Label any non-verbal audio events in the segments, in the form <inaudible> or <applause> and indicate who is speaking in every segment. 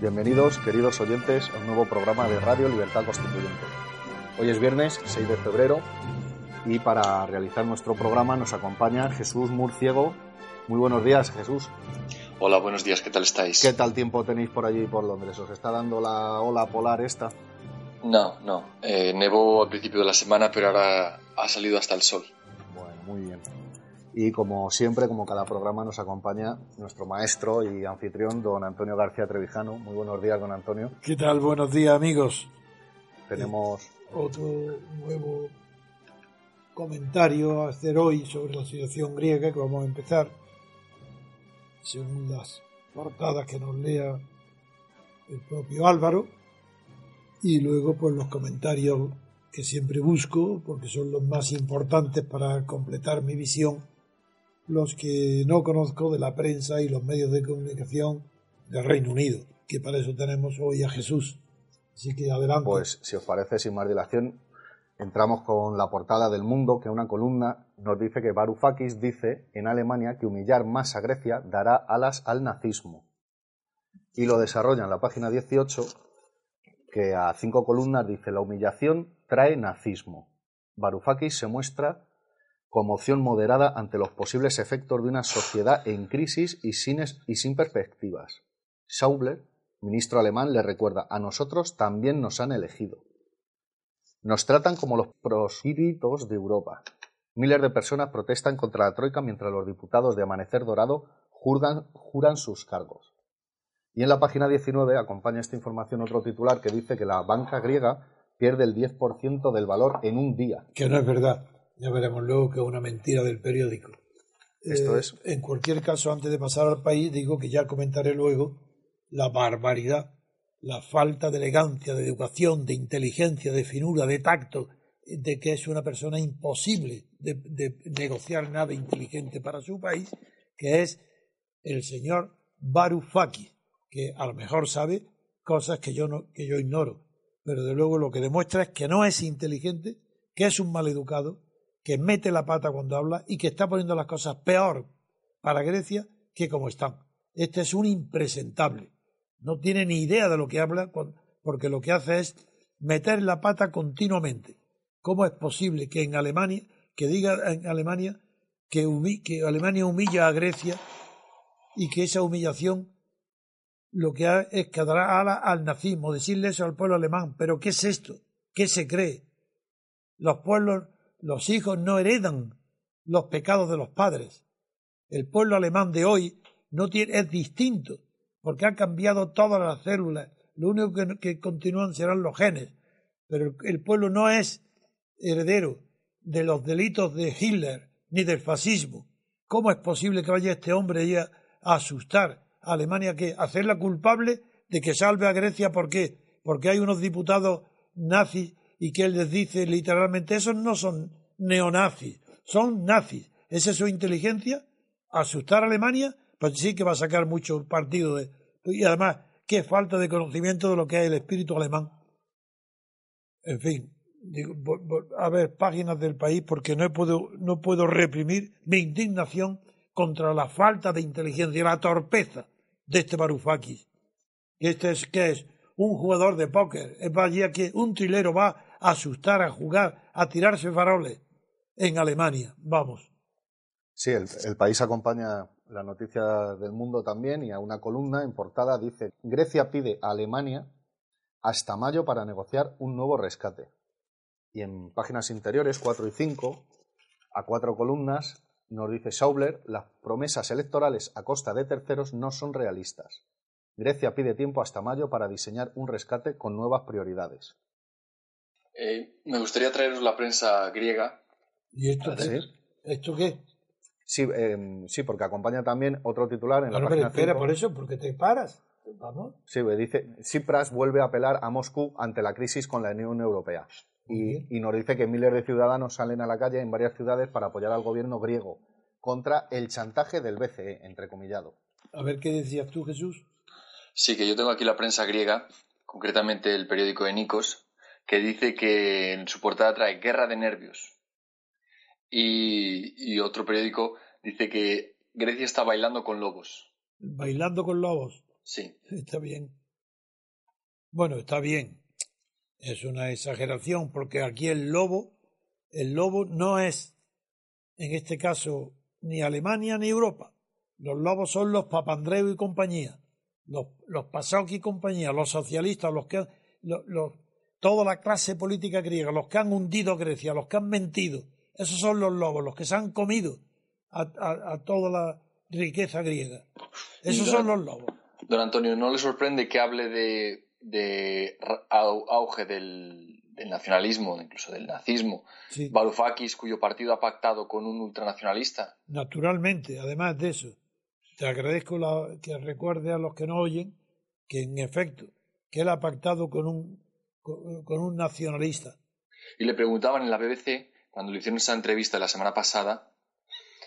Speaker 1: Bienvenidos, queridos oyentes, a un nuevo programa de Radio Libertad Constituyente. Hoy es viernes 6 de febrero y para realizar nuestro programa nos acompaña Jesús Murciego. Muy buenos días, Jesús.
Speaker 2: Hola, buenos días, ¿qué tal estáis?
Speaker 1: ¿Qué tal tiempo tenéis por allí por Londres? ¿Os está dando la ola polar esta?
Speaker 2: No, no. Eh, nevó al principio de la semana, pero ahora ha salido hasta el sol.
Speaker 1: Bueno, muy bien. Y como siempre, como cada programa, nos acompaña nuestro maestro y anfitrión, don Antonio García Trevijano. Muy buenos días, don Antonio.
Speaker 3: ¿Qué tal? Buenos días, amigos.
Speaker 1: Tenemos...
Speaker 3: Otro nuevo comentario a hacer hoy sobre la situación griega que vamos a empezar, según las portadas que nos lea el propio Álvaro, y luego pues los comentarios que siempre busco, porque son los más importantes para completar mi visión, los que no conozco de la prensa y los medios de comunicación del Reino Unido, que para eso tenemos hoy a Jesús. Así que adelante.
Speaker 1: Pues si os parece, sin más dilación, entramos con la portada del mundo, que una columna nos dice que Varoufakis dice en Alemania que humillar más a Grecia dará alas al nazismo. Y lo desarrolla en la página 18, que a cinco columnas dice la humillación trae nazismo. Varoufakis se muestra como opción moderada ante los posibles efectos de una sociedad en crisis y sin, y sin perspectivas. Schaubler, ministro alemán, le recuerda, a nosotros también nos han elegido. Nos tratan como los prosílitos de Europa. Miles de personas protestan contra la Troika mientras los diputados de Amanecer Dorado juran, juran sus cargos. Y en la página 19 acompaña esta información otro titular que dice que la banca griega pierde el 10% del valor en un día.
Speaker 3: Que no es verdad. Ya veremos luego que es una mentira del periódico.
Speaker 1: Esto
Speaker 3: Eh,
Speaker 1: es.
Speaker 3: En cualquier caso, antes de pasar al país, digo que ya comentaré luego la barbaridad, la falta de elegancia, de educación, de inteligencia, de finura, de tacto, de que es una persona imposible de, de negociar nada inteligente para su país, que es el señor Varoufakis, que a lo mejor sabe cosas que yo, no, que yo ignoro, pero de luego lo que demuestra es que no es inteligente, que es un maleducado, que mete la pata cuando habla y que está poniendo las cosas peor para Grecia que como están. Este es un impresentable. No tiene ni idea de lo que habla porque lo que hace es meter la pata continuamente. ¿Cómo es posible que en Alemania, que diga en Alemania que Alemania humilla a Grecia y que esa humillación lo que ha- es que dará ala al nazismo, decirle eso al pueblo alemán. Pero ¿qué es esto? ¿Qué se cree? Los pueblos, los hijos no heredan los pecados de los padres. El pueblo alemán de hoy no tiene, es distinto, porque ha cambiado todas las células. Lo único que, que continúan serán los genes. Pero el, pueblo no es heredero de los delitos de Hitler ni del fascismo. ¿Cómo es posible que vaya este hombre a, a asustar a Alemania que hacerla culpable de que salve a Grecia? ¿Por qué? Porque hay unos diputados nazis y que él les dice literalmente, esos no son neonazis, son nazis. ¿Esa es su inteligencia? ¿Asustar a Alemania? Pues sí que va a sacar mucho partido. Y además, qué falta de conocimiento de lo que es el espíritu alemán. En fin, digo, a ver, páginas del país porque no puedo, no puedo reprimir mi indignación contra la falta de inteligencia la torpeza de este Varoufakis. Este es, ¿qué es? Un jugador de póker. Es vaya que un trilero va asustar, a jugar, a tirarse faroles en Alemania. Vamos.
Speaker 1: Sí, el, el país acompaña la noticia del mundo también y a una columna en portada dice Grecia pide a Alemania hasta mayo para negociar un nuevo rescate. Y en páginas interiores 4 y 5, a cuatro columnas, nos dice Schaubler, las promesas electorales a costa de terceros no son realistas. Grecia pide tiempo hasta mayo para diseñar un rescate con nuevas prioridades.
Speaker 2: Eh, me gustaría traeros la prensa griega.
Speaker 3: ¿Y esto
Speaker 1: ¿Ah,
Speaker 3: qué?
Speaker 1: sí?
Speaker 3: ¿Esto qué?
Speaker 1: Sí, eh, sí, porque acompaña también otro titular en la página
Speaker 3: espera,
Speaker 1: 5.
Speaker 3: por eso, porque te paras. Vamos.
Speaker 1: Sí, me dice, Tsipras vuelve a apelar a Moscú ante la crisis con la Unión Europea. Y, y nos dice que miles de ciudadanos salen a la calle en varias ciudades para apoyar al gobierno griego contra el chantaje del BCE, entrecomillado.
Speaker 3: A ver qué decías tú, Jesús.
Speaker 2: Sí, que yo tengo aquí la prensa griega, concretamente el periódico de Nikos, que dice que en su portada trae guerra de nervios. Y, y otro periódico dice que Grecia está bailando con lobos.
Speaker 3: Bailando con lobos.
Speaker 2: Sí.
Speaker 3: Está bien. Bueno, está bien. Es una exageración porque aquí el lobo, el lobo no es, en este caso, ni Alemania ni Europa. Los lobos son los Papandreou y compañía, los, los Pasok y compañía, los socialistas, los que, los, toda la clase política griega, los que han hundido Grecia, los que han mentido. Esos son los lobos, los que se han comido a, toda la riqueza griega. Esos son los lobos.
Speaker 2: Don Antonio, ¿no le sorprende que hable de, de auge del, nacionalismo, incluso del nazismo? Varoufakis, cuyo partido ha pactado con un ultranacionalista.
Speaker 3: Naturalmente, además de eso, te agradezco que recuerde a los que no oyen que en efecto, que él ha pactado con un, con un nacionalista.
Speaker 2: Y le preguntaban en la BBC, cuando le hicieron esa entrevista la semana pasada,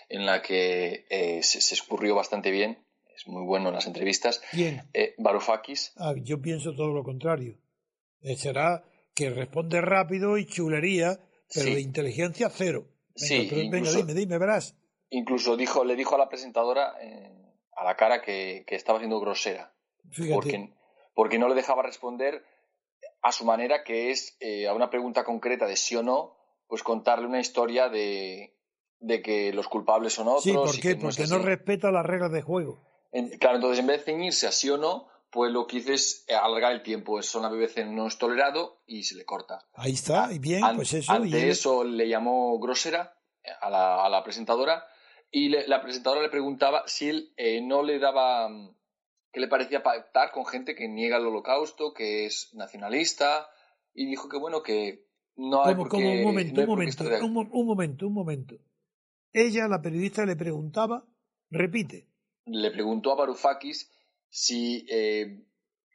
Speaker 2: en la que eh, se, escurrió bastante bien. Es muy bueno en las entrevistas.
Speaker 3: ¿Quién?
Speaker 2: Eh, Varoufakis.
Speaker 3: Ah, yo pienso todo lo contrario. Eh, será que responde rápido y chulería, pero de inteligencia cero.
Speaker 2: sí,
Speaker 3: venga, dime, dime, verás.
Speaker 2: Incluso dijo, le dijo a la presentadora a la cara que, estaba siendo grosera. Porque, porque no le dejaba responder a su manera, que es a una pregunta concreta de sí o no, pues contarle una historia de, de que los culpables son otros.
Speaker 3: Sí, ¿por qué? Porque no, respeta las reglas de juego.
Speaker 2: claro, entonces en vez de ceñirse a sí o no, pues lo que hice es alargar el tiempo. Eso en la BBC no es tolerado y se le corta.
Speaker 3: Ahí está, y bien, pues eso.
Speaker 2: Ante eso le llamó grosera a la, a la presentadora y la presentadora le preguntaba si él eh, no le daba. Que le parecía pactar con gente que niega el holocausto, que es nacionalista, y dijo que bueno, que no hay
Speaker 3: por un momento, un momento, un momento, un momento. Ella, la periodista, le preguntaba, repite.
Speaker 2: Le preguntó a Varoufakis si eh,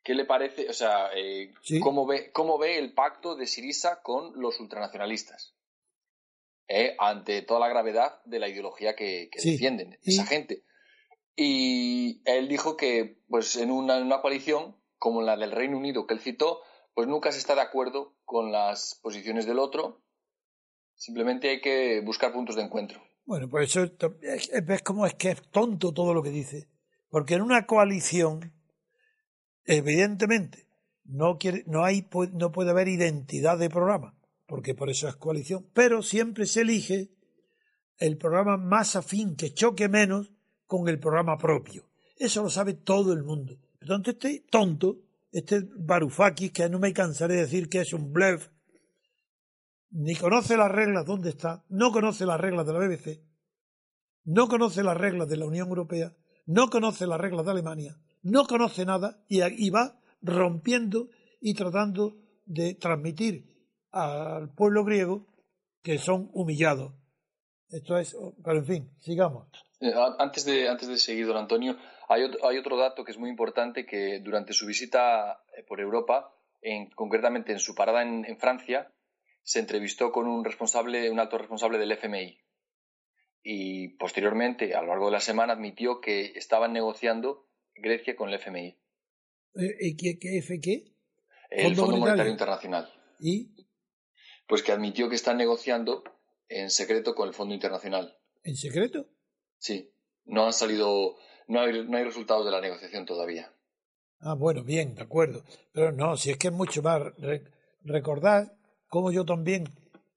Speaker 2: qué le parece, o sea, eh, cómo, ve, cómo ve el pacto de Sirisa con los ultranacionalistas. Eh, ante toda la gravedad de la ideología que, defienden esa gente. Y él dijo que, pues, en una, coalición como la del Reino Unido que él citó, pues nunca se está de acuerdo con las posiciones del otro. Simplemente hay que buscar puntos de encuentro.
Speaker 3: Bueno, pues eso ves cómo es que es tonto todo lo que dice. Porque en una coalición, evidentemente, no, quiere, no, hay, no puede haber identidad de programa, porque por eso es coalición, pero siempre se elige el programa más afín, que choque menos con el programa propio. Eso lo sabe todo el mundo. Entonces este tonto, este Barufakis, que no me cansaré de decir que es un bluff, ni conoce las reglas dónde está, no conoce las reglas de la BBC, no conoce las reglas de la Unión Europea, no conoce las reglas de Alemania, no conoce nada y, va rompiendo y tratando de transmitir al pueblo griego que son humillados. Esto es, pero en fin, sigamos.
Speaker 2: Eh, antes de, antes de seguir, don Antonio, hay otro, hay otro dato que es muy importante que durante su visita eh, por Europa, en, concretamente en su parada en Francia, se entrevistó con un responsable, un alto responsable del FMI. Y posteriormente, a lo largo de la semana, admitió que estaban negociando Grecia con el FMI.
Speaker 3: Eh, ¿Y qué, qué, qué?
Speaker 2: El Fondo, Monetario? Internacional.
Speaker 3: ¿Y?
Speaker 2: Pues que admitió que están negociando en secreto con el Fondo Internacional.
Speaker 3: ¿En secreto?
Speaker 2: Sí. No han salido, no hay, no hay resultados de la negociación todavía.
Speaker 3: Ah, bueno, bien, de acuerdo. Pero no, si es que es mucho más. recordad como yo también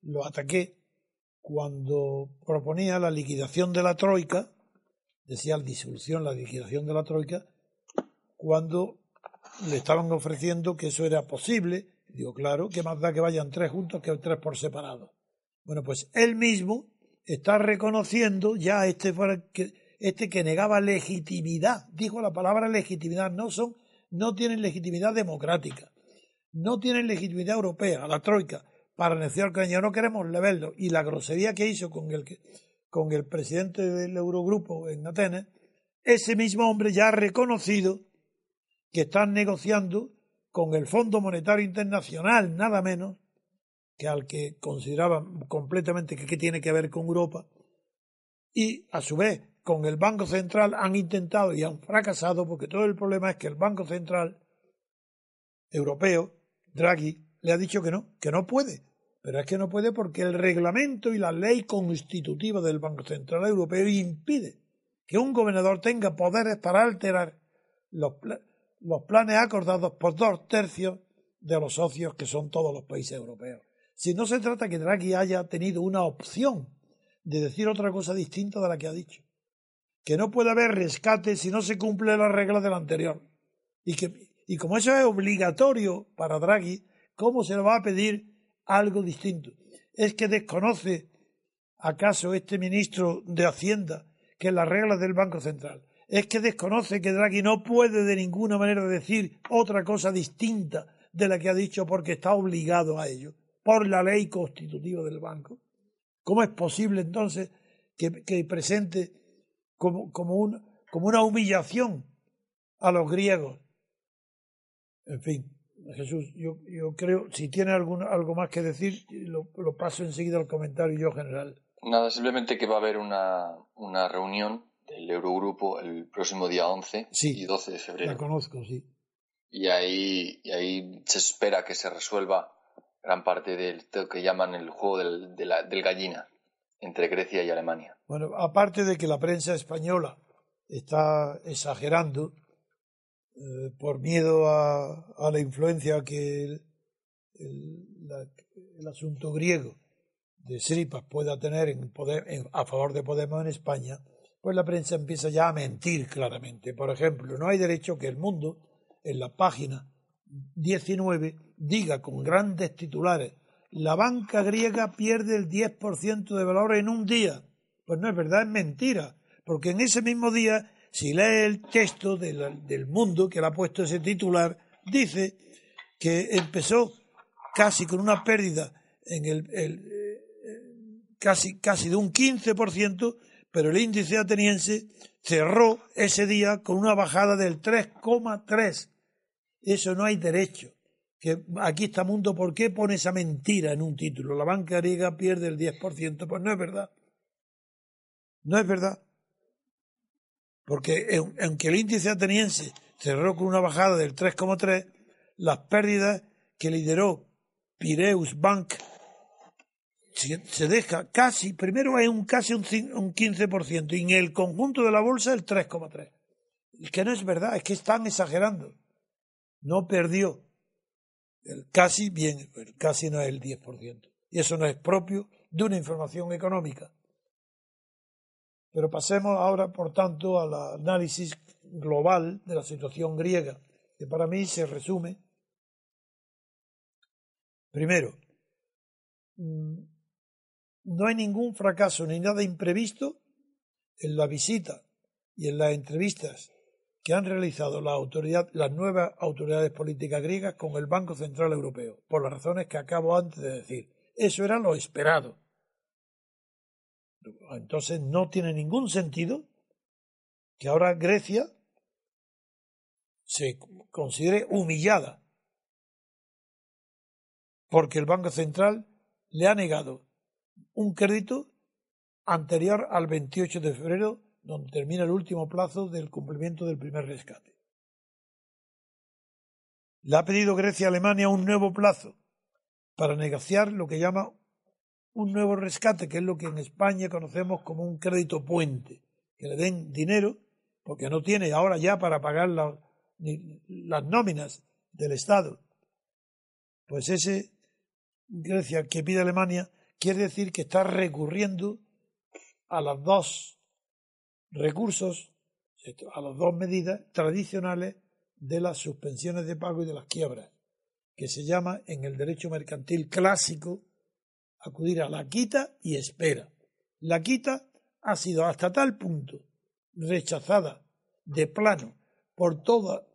Speaker 3: lo ataqué cuando proponía la liquidación de la Troika, decía la disolución, la liquidación de la Troika, cuando le estaban ofreciendo que eso era posible. Digo, claro, que más da que vayan tres juntos que tres por separado. Bueno, pues él mismo está reconociendo ya este que, este que negaba legitimidad, dijo la palabra legitimidad, no son, no tienen legitimidad democrática no tienen legitimidad europea, la Troika, para negociar ellos. No queremos leverlo. Y la grosería que hizo con el, con el presidente del Eurogrupo en Atenas, ese mismo hombre ya ha reconocido que están negociando con el Fondo Monetario Internacional, nada menos, que al que consideraban completamente que, que tiene que ver con Europa, y a su vez con el Banco Central han intentado y han fracasado porque todo el problema es que el Banco Central Europeo Draghi le ha dicho que no, que no puede. Pero es que no puede porque el reglamento y la ley constitutiva del Banco Central Europeo impide que un gobernador tenga poderes para alterar los, los planes acordados por dos tercios de los socios que son todos los países europeos. Si no se trata que Draghi haya tenido una opción de decir otra cosa distinta de la que ha dicho. Que no puede haber rescate si no se cumple la regla del anterior. Y, que, y como eso es obligatorio para Draghi, ¿cómo se le va a pedir algo distinto? ¿Es que desconoce acaso este ministro de Hacienda que las reglas del Banco Central? ¿Es que desconoce que Draghi no puede de ninguna manera decir otra cosa distinta de la que ha dicho porque está obligado a ello por la ley constitutiva del banco? ¿Cómo es posible entonces que, presente como, como, como una humillación a los griegos? En fin, Jesús, yo, yo creo, si tiene algún, algo más que decir, lo, paso enseguida al comentario yo general.
Speaker 2: Nada, simplemente que va a haber una, una reunión del Eurogrupo el próximo día 11 y 12 de febrero.
Speaker 3: La conozco, sí.
Speaker 2: Y ahí, y ahí se espera que se resuelva gran parte del que llaman el juego del, del gallina entre Grecia y Alemania.
Speaker 3: Bueno, aparte de que la prensa española está exagerando eh, por miedo a, la influencia que el, asunto griego de Sripas pueda tener en poder, a favor de Podemos en España, pues la prensa empieza ya a mentir claramente. Por ejemplo, no hay derecho que el mundo, en la página 19 diga con grandes titulares la banca griega pierde el 10% de valor en un día. Pues no es verdad, es mentira. Porque en ese mismo día, si lee el texto del mundo que le ha puesto ese titular, dice que empezó casi con una pérdida en el, eh, casi, casi de un 15%, pero el índice ateniense cerró ese día con una bajada del 3,3%. Eso no hay derecho. Que aquí está mundo, ¿por qué pone esa mentira en un título? La banca griega pierde el 10%. Pues no es verdad. No es verdad. Porque aunque el índice ateniense cerró con una bajada del 3,3, las pérdidas que lideró Pireus Bank se deja casi, primero hay un casi un, un 15% y en el conjunto de la bolsa el 3,3%. Que no es verdad, es que están exagerando no perdió. El casi, bien, el casi no es el 10%. Y eso no es propio de una información económica. Pero pasemos ahora, por tanto, al análisis global de la situación griega, que para mí se resume. Primero, mm, no hay ningún fracaso ni nada imprevisto en la visita y en las entrevistas que han realizado las nuevas autoridades políticas griegas con el Banco Central Europeo, por las razones que acabo antes de decir. Eso era lo esperado. Entonces no tiene ningún sentido que ahora Grecia se considere humillada porque el Banco Central le ha negado un crédito anterior al 28 de febrero donde termina el último plazo del cumplimiento del primer rescate. Le ha pedido Grecia a Alemania un nuevo plazo para negociar lo que llama un nuevo rescate, que es lo que en España conocemos como un crédito puente, que le den dinero, porque no tiene ahora ya para pagar las nóminas del Estado. Pues ese Grecia que pide Alemania quiere decir que está recurriendo a las dos recursos a las dos medidas tradicionales de las suspensiones de pago y de las quiebras, que se llama en el derecho mercantil clásico acudir a la quita y espera. La quita ha sido hasta tal punto rechazada de plano por toda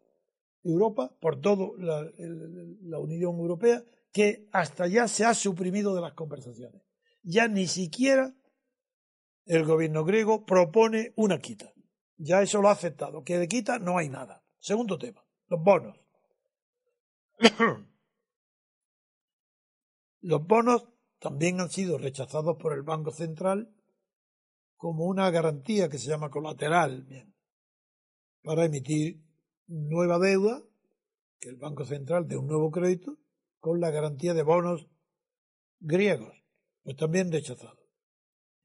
Speaker 3: Europa, por toda la, la Unión Europea, que hasta ya se ha suprimido de las conversaciones. Ya ni siquiera el gobierno griego propone una quita. Ya eso lo ha aceptado, que de quita no hay nada. Segundo tema, los bonos. <coughs> los bonos también han sido rechazados por el Banco Central como una garantía que se llama colateral bien, para emitir nueva deuda, que el Banco Central dé un nuevo crédito, con la garantía de bonos griegos, pues también rechazados.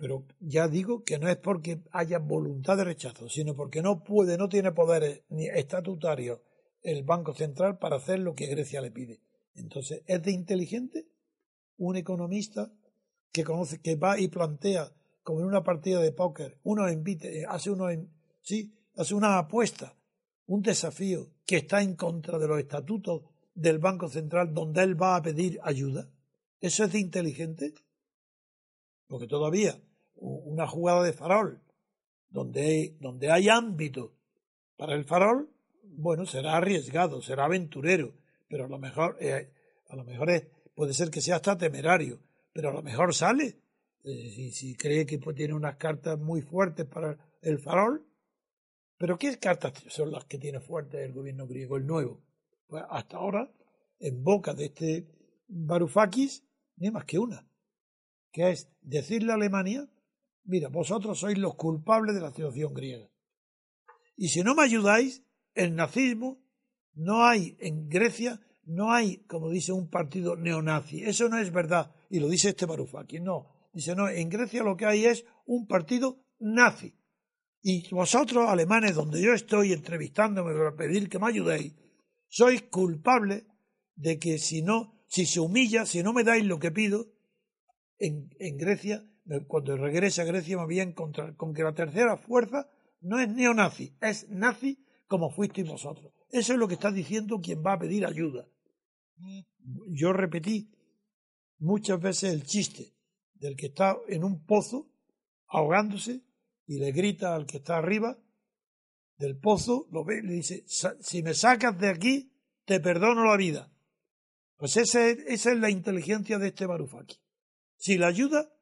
Speaker 3: Pero ya digo que no es porque haya voluntad de rechazo, sino porque no puede, no tiene poderes ni estatutarios el Banco Central para hacer lo que Grecia le pide. Entonces, ¿es de inteligente un economista que conoce, que va y plantea como en una partida de póker, uno invite, eh, hace uno sí, hace una apuesta, un desafío que está en contra de los estatutos del Banco Central donde él va a pedir ayuda. ¿Eso es de inteligente? Porque todavía una jugada de farol donde donde hay ámbito para el farol, bueno, será arriesgado, será aventurero, pero a lo mejor, eh, a lo mejor puede ser que sea hasta temerario, pero a lo mejor sale. Eh, si, cree que pues, tiene unas cartas muy fuertes para el farol, pero ¿qué cartas son las que tiene fuertes el gobierno griego, el nuevo? Pues hasta ahora, en boca de este Varoufakis, ni más que una, que es decirle a Alemania, mira, vosotros sois los culpables de la situación griega. Y si no me ayudáis, el nazismo no hay en Grecia, no hay, como dice un partido neonazi. Eso no es verdad. Y lo dice este Varoufakis. No. Dice, no, en Grecia lo que hay es un partido nazi. Y vosotros, alemanes, donde yo estoy entrevistándome para pedir que me ayudéis, sois culpables de que si no, si se humilla, si no me dais lo que pido, en, en Grecia, cuando regrese a Grecia me voy a encontrar con que la tercera fuerza no es neonazi, es nazi como fuisteis vosotros. Eso es lo que está diciendo quien va a pedir ayuda. Yo repetí muchas veces el chiste del que está en un pozo ahogándose y le grita al que está arriba del pozo, lo ve y le dice, si me sacas de aquí, te perdono la vida. Pues esa es, la inteligencia de este Barufaki. Si la ayuda,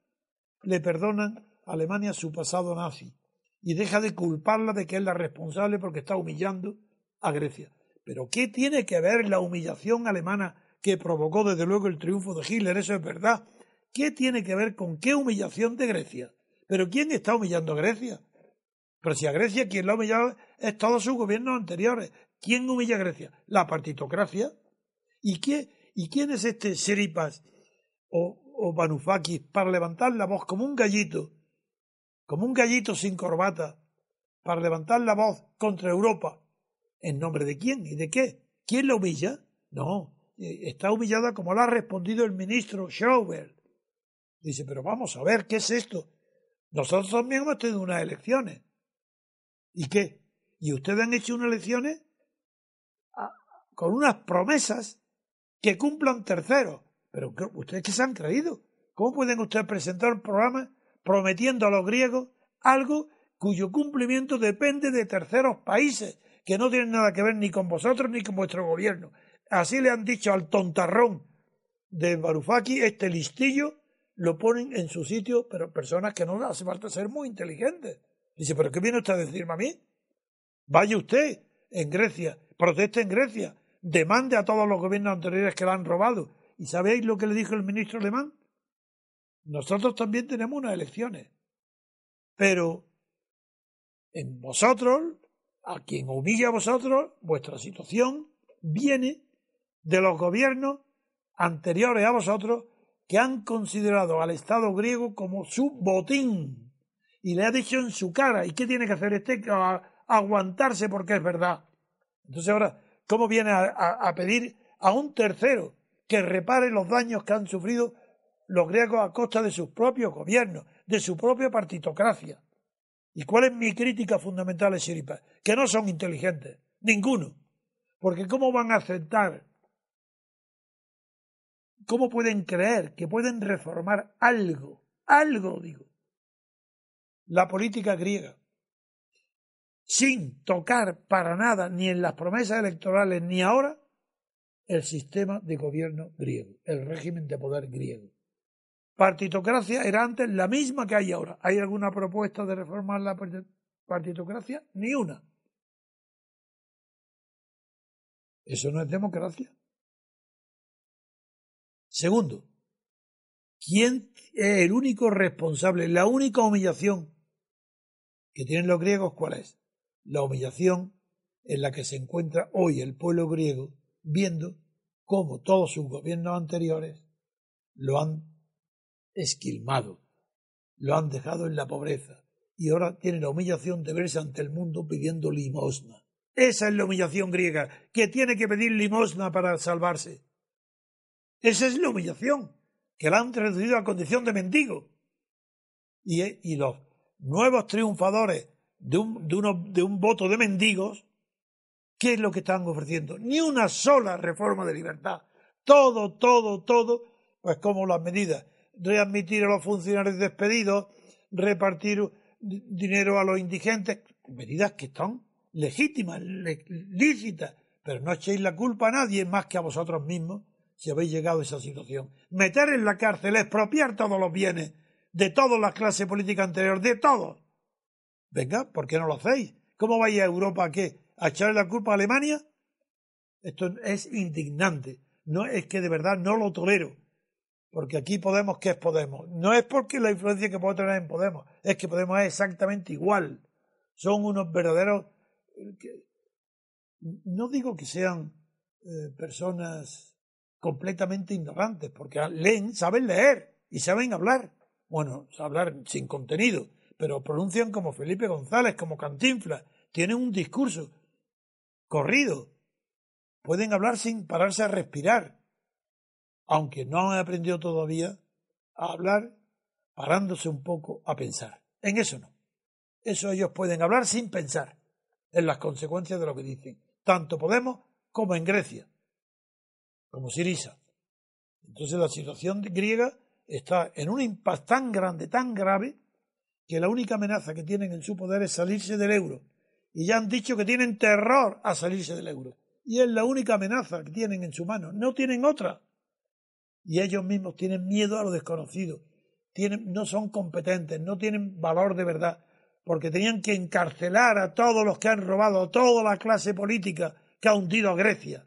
Speaker 3: le perdonan a Alemania su pasado nazi y deja de culparla de que es la responsable porque está humillando a Grecia. Pero ¿qué tiene que ver la humillación alemana que provocó desde luego el triunfo de Hitler? Eso es verdad. ¿Qué tiene que ver con qué humillación de Grecia? Pero ¿quién está humillando a Grecia? Pero si a Grecia quien la ha humillado es todos sus gobiernos anteriores. ¿Quién humilla a Grecia? La partitocracia. ¿Y, qué, y quién es este Seripas o, o Varoufakis para levantar la voz como un gallito, como un gallito sin corbata, para levantar la voz contra Europa? ¿En nombre de quién y de qué? ¿Quién la humilla? No, eh, está humillada como lo ha respondido el ministro Schauber. Dice, pero vamos a ver, ¿qué es esto? Nosotros también hemos tenido unas elecciones. ¿Y qué? ¿Y ustedes han hecho unas elecciones ah, con unas promesas que cumplan terceros? Pero ¿ustedes qué se han creído? ¿Cómo pueden ustedes presentar un programa prometiendo a los griegos algo cuyo cumplimiento depende de terceros países que no tienen nada que ver ni con vosotros ni con vuestro gobierno? Así le han dicho al tontarrón de Barufaki, este listillo, lo ponen en su sitio, pero personas que no hace falta ser muy inteligentes. Dice, ¿pero qué viene usted a decirme a mí? Vaya usted en Grecia, proteste en Grecia, demande a todos los gobiernos anteriores que la han robado. ¿Y sabéis lo que le dijo el ministro alemán? Nosotros también tenemos unas elecciones. Pero en vosotros, a quien humilla a vosotros, vuestra situación viene de los gobiernos anteriores a vosotros que han considerado al Estado griego como su botín y le ha dicho en su cara, ¿y qué tiene que hacer este? aguantarse porque es verdad. Entonces ahora, ¿cómo viene a, pedir a un tercero que repare los daños que han sufrido los griegos a costa de sus propios gobiernos, de su propia partitocracia? ¿Y cuál es mi crítica fundamental a Siripa? Que no son inteligentes, ninguno. Porque ¿cómo van a aceptar ¿Cómo pueden creer que pueden reformar algo, algo, digo, la política griega, sin tocar para nada, ni en las promesas electorales, ni ahora, el sistema de gobierno griego, el régimen de poder griego? Partitocracia era antes la misma que hay ahora. ¿Hay alguna propuesta de reformar la partitocracia? Ni una. Eso no es democracia. Segundo, ¿quién es el único responsable, la única humillación que tienen los griegos? ¿Cuál es? La humillación en la que se encuentra hoy el pueblo griego viendo cómo todos sus gobiernos anteriores lo han esquilmado, lo han dejado en la pobreza y ahora tiene la humillación de verse ante el mundo pidiendo limosna. Esa es la humillación griega, que tiene que pedir limosna para salvarse. Esa es la humillación, que la han reducido a condición de mendigo. Y, los nuevos triunfadores de un voto de mendigos, ¿qué es lo que están ofreciendo? Ni una sola reforma de libertad. Todo, todo, todo, pues como las medidas, readmitir a los funcionarios despedidos, repartir dinero a los indigentes, medidas que están legítimas, lícitas, pero no echéis la culpa a nadie más que a vosotros mismos si habéis llegado a esa situación. Meter en la cárcel, expropiar todos los bienes de toda la clase política anterior, de todos. Venga, ¿por qué no lo hacéis? ¿Cómo vais a Europa a qué? ¿A echarle la culpa a Alemania? Esto es indignante. No es que de verdad no lo tolero. Porque aquí Podemos, ¿qué es Podemos? No es porque la influencia que puede tener en Podemos, es que Podemos es exactamente igual. Son unos verdaderos. No digo que sean eh, personas completamente ignorantes, porque leen, saben leer y saben hablar. Bueno, hablar sin contenido, pero pronuncian como Felipe González, como Cantinflas, tienen un discurso corrido, pueden hablar sin pararse a respirar aunque no han aprendido todavía a hablar parándose un poco a pensar. En eso no. Eso ellos pueden hablar sin pensar en las consecuencias de lo que dicen. Tanto Podemos como en Grecia, como Sirisa. Entonces la situación griega está en un impasse tan grande, tan grave, que la única amenaza que tienen en su poder es salirse del euro. Y ya han dicho que tienen terror a salirse del euro. Y es la única amenaza que tienen en su mano. No tienen otra y ellos mismos tienen miedo a lo desconocido, tienen, no son competentes, no tienen valor de verdad, porque tenían que encarcelar a todos los que han robado, a toda la clase política que ha hundido a Grecia,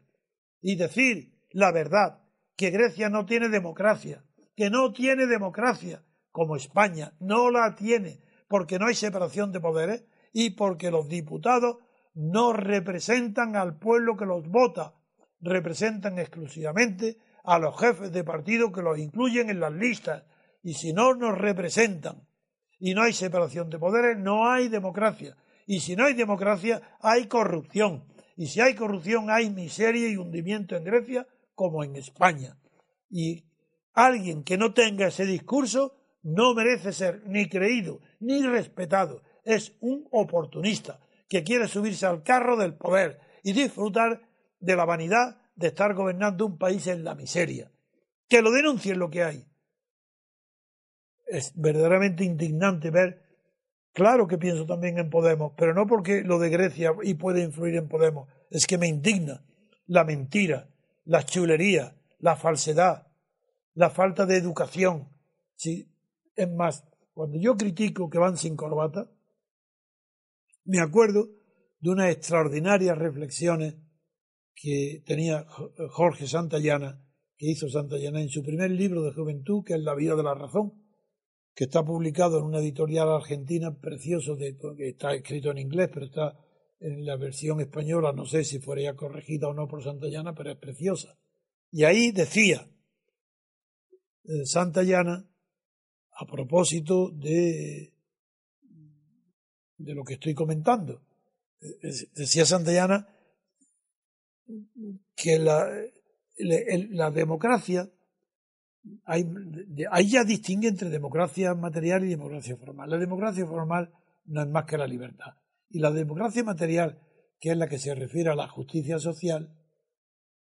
Speaker 3: y decir la verdad, que Grecia no tiene democracia, que no tiene democracia, como España no la tiene, porque no hay separación de poderes y porque los diputados no representan al pueblo que los vota, representan exclusivamente a los jefes de partido que los incluyen en las listas y si no nos representan y no hay separación de poderes, no hay democracia. Y si no hay democracia, hay corrupción. Y si hay corrupción, hay miseria y hundimiento en Grecia como en España. Y alguien que no tenga ese discurso no merece ser ni creído ni respetado. Es un oportunista que quiere subirse al carro del poder y disfrutar de la vanidad de estar gobernando un país en la miseria. Que lo denuncien lo que hay. Es verdaderamente indignante ver, claro que pienso también en Podemos, pero no porque lo de Grecia y puede influir en Podemos, es que me indigna la mentira, la chulería, la falsedad, la falta de educación. Sí, es más, cuando yo critico que van sin corbata, me acuerdo de unas extraordinarias reflexiones que tenía Jorge Santayana, que hizo Santayana en su primer libro de juventud, que es La vida de la razón, que está publicado en una editorial argentina precioso, de, que está escrito en inglés, pero está en la versión española, no sé si fuera ya corregida o no por Santayana, pero es preciosa. Y ahí decía eh, Santayana, a propósito de, de lo que estoy comentando, eh, decía Santayana que la, la democracia, hay, ahí ya distingue entre democracia material y democracia formal. La democracia formal no es más que la libertad. Y la democracia material, que es la que se refiere a la justicia social,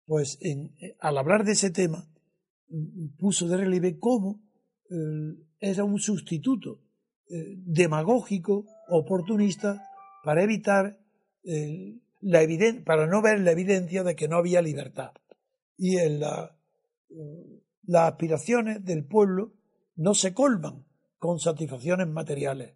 Speaker 3: pues en, al hablar de ese tema, puso de relieve cómo eh, era un sustituto eh, demagógico, oportunista, para evitar eh, la para no ver la evidencia de que no había libertad. Y la, las aspiraciones del pueblo no se colman con satisfacciones materiales,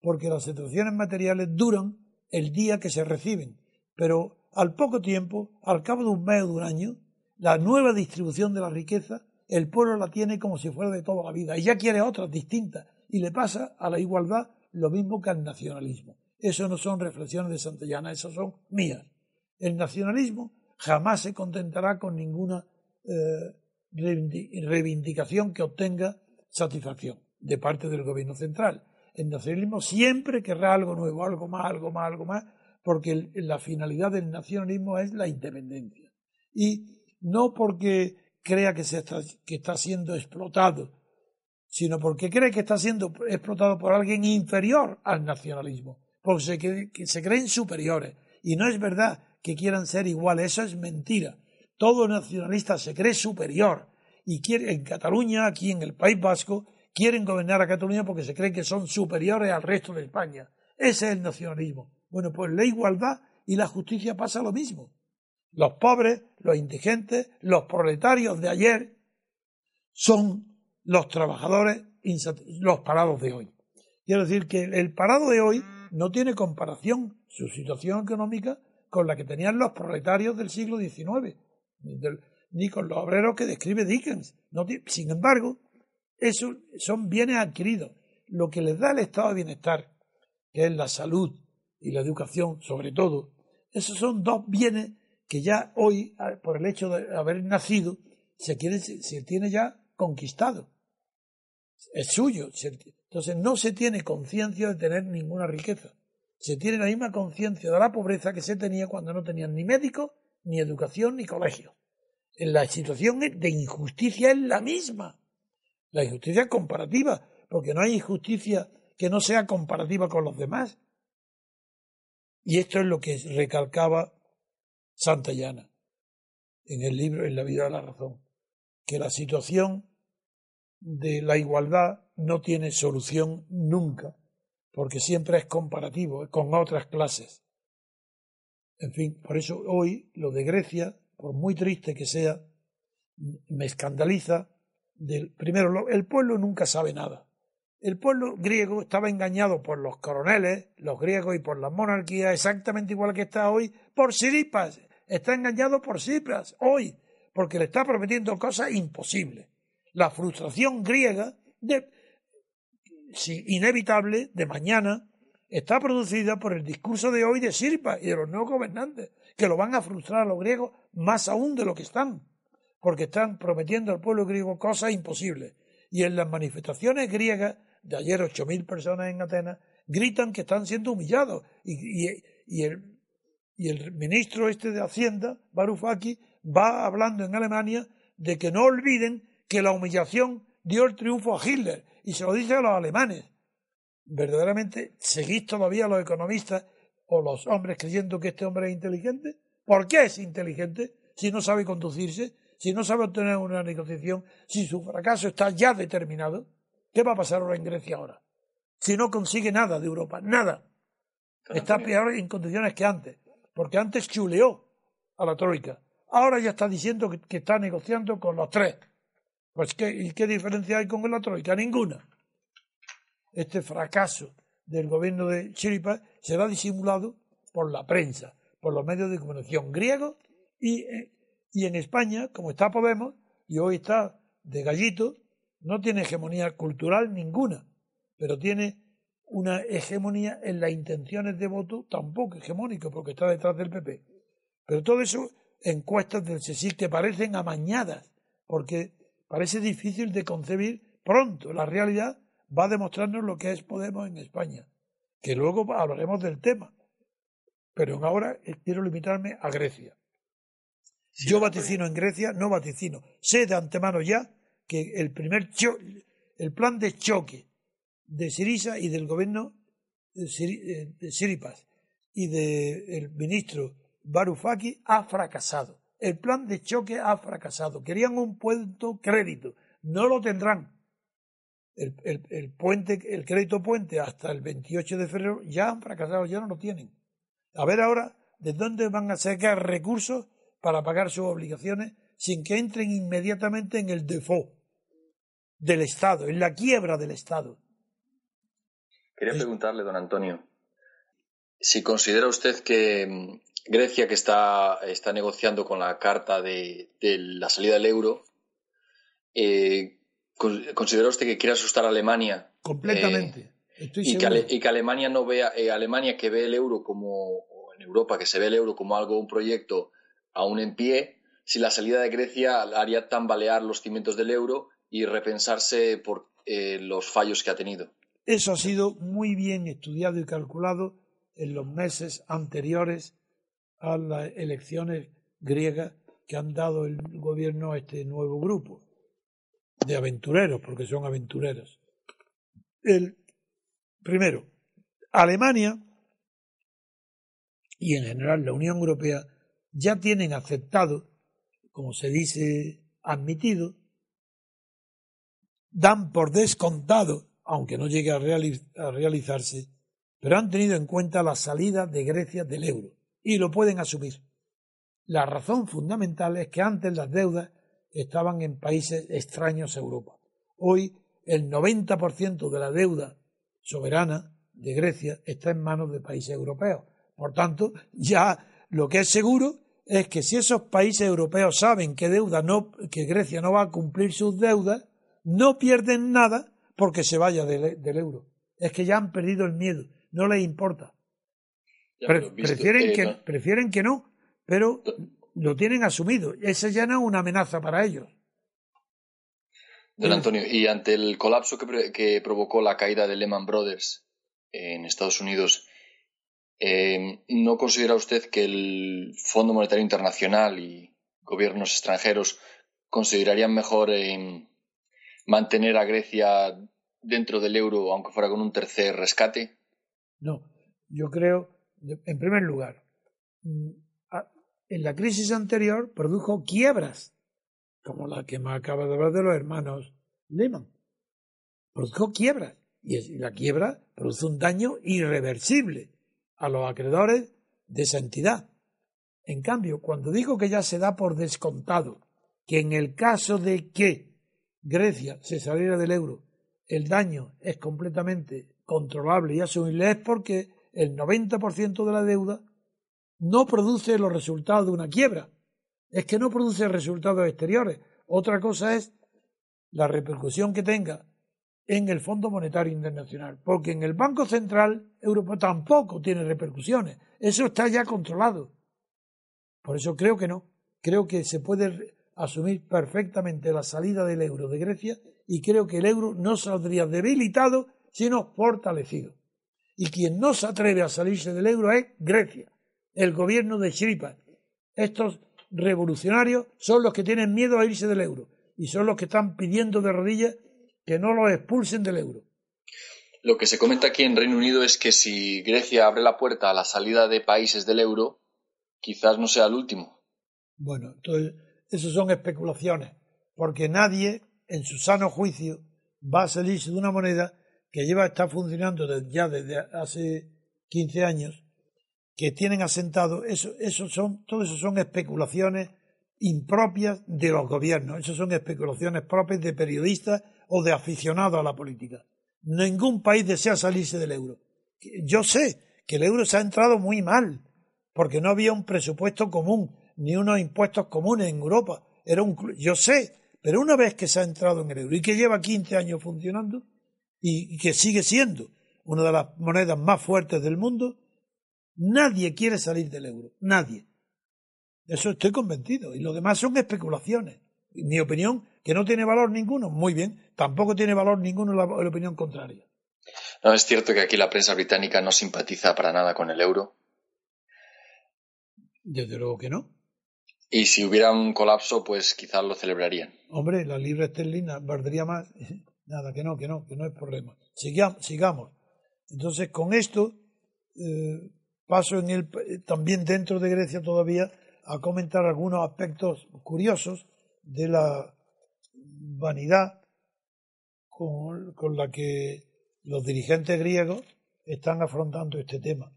Speaker 3: porque las satisfacciones materiales duran el día que se reciben, pero al poco tiempo, al cabo de un mes o de un año, la nueva distribución de la riqueza, el pueblo la tiene como si fuera de toda la vida y ya quiere otras distintas y le pasa a la igualdad lo mismo que al nacionalismo. Eso no son reflexiones de Santillana, esas son mías. El nacionalismo jamás se contentará con ninguna eh, reivindicación que obtenga satisfacción de parte del gobierno central. El nacionalismo siempre querrá algo nuevo, algo más, algo más, algo más, porque la finalidad del nacionalismo es la independencia. Y no porque crea que, se que está siendo explotado, sino porque cree que está siendo explotado por alguien inferior al nacionalismo, porque se, se creen superiores. Y no es verdad que quieran ser iguales, eso es mentira. Todo nacionalista se cree superior y quiere, en Cataluña, aquí en el País Vasco, quieren gobernar a Cataluña porque se creen que son superiores al resto de España. Ese es el nacionalismo. Bueno, pues la igualdad y la justicia pasa lo mismo. Los pobres, los indigentes, los proletarios de ayer son los trabajadores, los parados de hoy. Quiero decir que el parado de hoy no tiene comparación su situación económica con la que tenían los proletarios del siglo XIX, ni con los obreros que describe Dickens. sin embargo, eso son bienes adquiridos. Lo que les da el estado de bienestar, que es la salud y la educación, sobre todo, esos son dos bienes que ya hoy, por el hecho de haber nacido, se, quiere, se tiene ya conquistado. Es suyo. Entonces no se tiene conciencia de tener ninguna riqueza. Se tiene la misma conciencia de la pobreza que se tenía cuando no tenían ni médico, ni educación, ni colegio. La situación de injusticia es la misma. La injusticia es comparativa, porque no hay injusticia que no sea comparativa con los demás. Y esto es lo que recalcaba Santayana en el libro En la vida de la razón, que la situación de la igualdad no tiene solución nunca, porque siempre es comparativo con otras clases. En fin, por eso hoy lo de Grecia, por muy triste que sea, me escandaliza. Del, primero, el pueblo nunca sabe nada. El pueblo griego estaba engañado por los coroneles, los griegos y por la monarquía, exactamente igual que está hoy, por Siripas. Está engañado por Cipras hoy, porque le está prometiendo cosas imposibles la frustración griega, de, inevitable, de mañana, está producida por el discurso de hoy de Sirpa y de los nuevos gobernantes, que lo van a frustrar a los griegos más aún de lo que están, porque están prometiendo al pueblo griego cosas imposibles. Y en las manifestaciones griegas, de ayer ocho mil personas en Atenas, gritan que están siendo humillados. Y, y, el, y el ministro este de Hacienda, Varoufakis, va hablando en Alemania de que no olviden que la humillación dio el triunfo a Hitler y se lo dice a los alemanes. ¿Verdaderamente seguís todavía los economistas o los hombres creyendo que este hombre es inteligente? ¿Por qué es inteligente si no sabe conducirse, si no sabe obtener una negociación, si su fracaso está ya determinado? ¿Qué va a pasar ahora en Grecia ahora? Si no consigue nada de Europa, nada. Está peor en condiciones que antes, porque antes chuleó a la Troika. Ahora ya está diciendo que está negociando con los tres. Pues ¿qué, ¿y qué diferencia hay con la troika? Ninguna. Este fracaso del gobierno de Chiripa será disimulado por la prensa, por los medios de comunicación griegos y, eh, y en España, como está Podemos, y hoy está de gallito, no tiene hegemonía cultural ninguna, pero tiene una hegemonía en las intenciones de voto tampoco hegemónica, porque está detrás del PP. Pero todo eso, encuestas del CSIC que parecen amañadas, porque parece difícil de concebir pronto. La realidad va a demostrarnos lo que es Podemos en España, que luego hablaremos del tema. Pero ahora quiero limitarme a Grecia. Yo vaticino en Grecia, no vaticino. Sé de antemano ya que el primer el plan de choque de Sirisa y del gobierno de, Siripas y del ministro Varoufakis ha fracasado. El plan de choque ha fracasado. Querían un puente crédito. No lo tendrán. El, puente, el crédito puente hasta el 28 de febrero ya han fracasado, ya no lo tienen. A ver ahora de dónde van a sacar recursos para pagar sus obligaciones sin que entren inmediatamente en el default del Estado, en la quiebra del Estado.
Speaker 2: Quería preguntarle, don Antonio, si considera usted que mm, Grecia, que está, está negociando con la carta de, la salida del euro, eh, ¿considera usted que quiere asustar a Alemania?
Speaker 3: Completamente.
Speaker 2: Eh, y, que, Alemania no vea, eh, Alemania que ve el euro como, en Europa, que se ve el euro como algo, un proyecto aún en pie, si la salida de Grecia haría tambalear los cimientos del euro y repensarse por los fallos que ha tenido.
Speaker 3: Eso ha sido muy bien estudiado y calculado en los meses anteriores a las elecciones griegas que han dado el gobierno a este nuevo grupo de aventureros, porque son aventureros. El, primero, Alemania y en general la Unión Europea ya tienen aceptado, como se dice, admitido, dan por descontado, aunque no llegue a, realizarse, pero han tenido en cuenta la salida de Grecia del euro y lo pueden asumir. La razón fundamental es que antes las deudas estaban en países extraños a Europa. Hoy el 90% de la deuda soberana de Grecia está en manos de países europeos. Por tanto, ya lo que es seguro es que si esos países europeos saben que deuda no, que Grecia no va a cumplir sus deudas, no pierden nada porque se vaya del, euro. Es que ya han perdido el miedo, no les importa. Prefieren, que, prefieren que no, pero lo tienen asumido. Esa ya no es una amenaza para ellos.
Speaker 2: Don Antonio, y ante el colapso que, provocó la caída de Lehman Brothers en Estados Unidos, eh, ¿no considera usted que el Fondo Monetario Internacional y gobiernos extranjeros considerarían mejor mantener a Grecia dentro del euro, aunque fuera con un tercer rescate?
Speaker 3: No, yo creo, en primer lugar, mm, en la crisis anterior produjo quiebras, como la que me acaba de hablar de los hermanos Lehman. Produjo quiebras, y la quiebra produce un daño irreversible a los acreedores de esa entidad. En cambio, cuando digo que ya se da por descontado que en el caso de que Grecia se saliera del euro, el daño es completamente controlable y asumible, es porque el 90% de la deuda no produce los resultados de una quiebra. Es que no produce resultados exteriores. Otra cosa es la repercusión que tenga en el Fondo Monetario Internacional, porque en el Banco Central Europeo tampoco tiene repercusiones. Eso está ya controlado. Por eso creo que no. Creo que se puede asumir perfectamente la salida del euro de Grecia y creo que el euro no saldría debilitado, sino fortalecido. Y quien no se atreve a salirse del euro es Grecia, el gobierno de Chiripa. Estos revolucionarios son los que tienen miedo a irse del euro y son los que están pidiendo de rodillas que no los expulsen del euro.
Speaker 2: Lo que se comenta aquí en Reino Unido es que si Grecia abre la puerta a la salida de países del euro, quizás no sea el último.
Speaker 3: Bueno, entonces eso son especulaciones, porque nadie, en su sano juicio, va a salirse de una moneda que lleva está funcionando ya desde hace 15 años, que tienen asentado, eso, eso son, todo eso son especulaciones impropias de los gobiernos, eso son especulaciones propias de periodistas o de aficionados a la política. Ningún país desea salirse del euro. Yo sé que el euro se ha entrado muy mal, porque no había un presupuesto común, ni unos impuestos comunes en Europa. Era un, yo sé, pero una vez que se ha entrado en el euro y que lleva 15 años funcionando y que sigue siendo una de las monedas más fuertes del mundo, nadie quiere salir del euro, nadie. De eso estoy convencido. Y lo demás son especulaciones. En mi opinión, que no tiene valor ninguno, muy bien. Tampoco tiene valor ninguno la opinión contraria.
Speaker 2: No, es cierto que aquí la prensa británica no simpatiza para nada con el euro.
Speaker 3: Desde luego que no.
Speaker 2: Y si hubiera un colapso, pues quizás lo celebrarían.
Speaker 3: Hombre, la libra esterlina valdría más. Nada, que no, que no, que no es problema. sigamos. Entonces, con esto, eh, paso en el, también dentro de Grecia todavía a comentar algunos aspectos curiosos de la vanidad con, con la que los dirigentes griegos están afrontando este tema.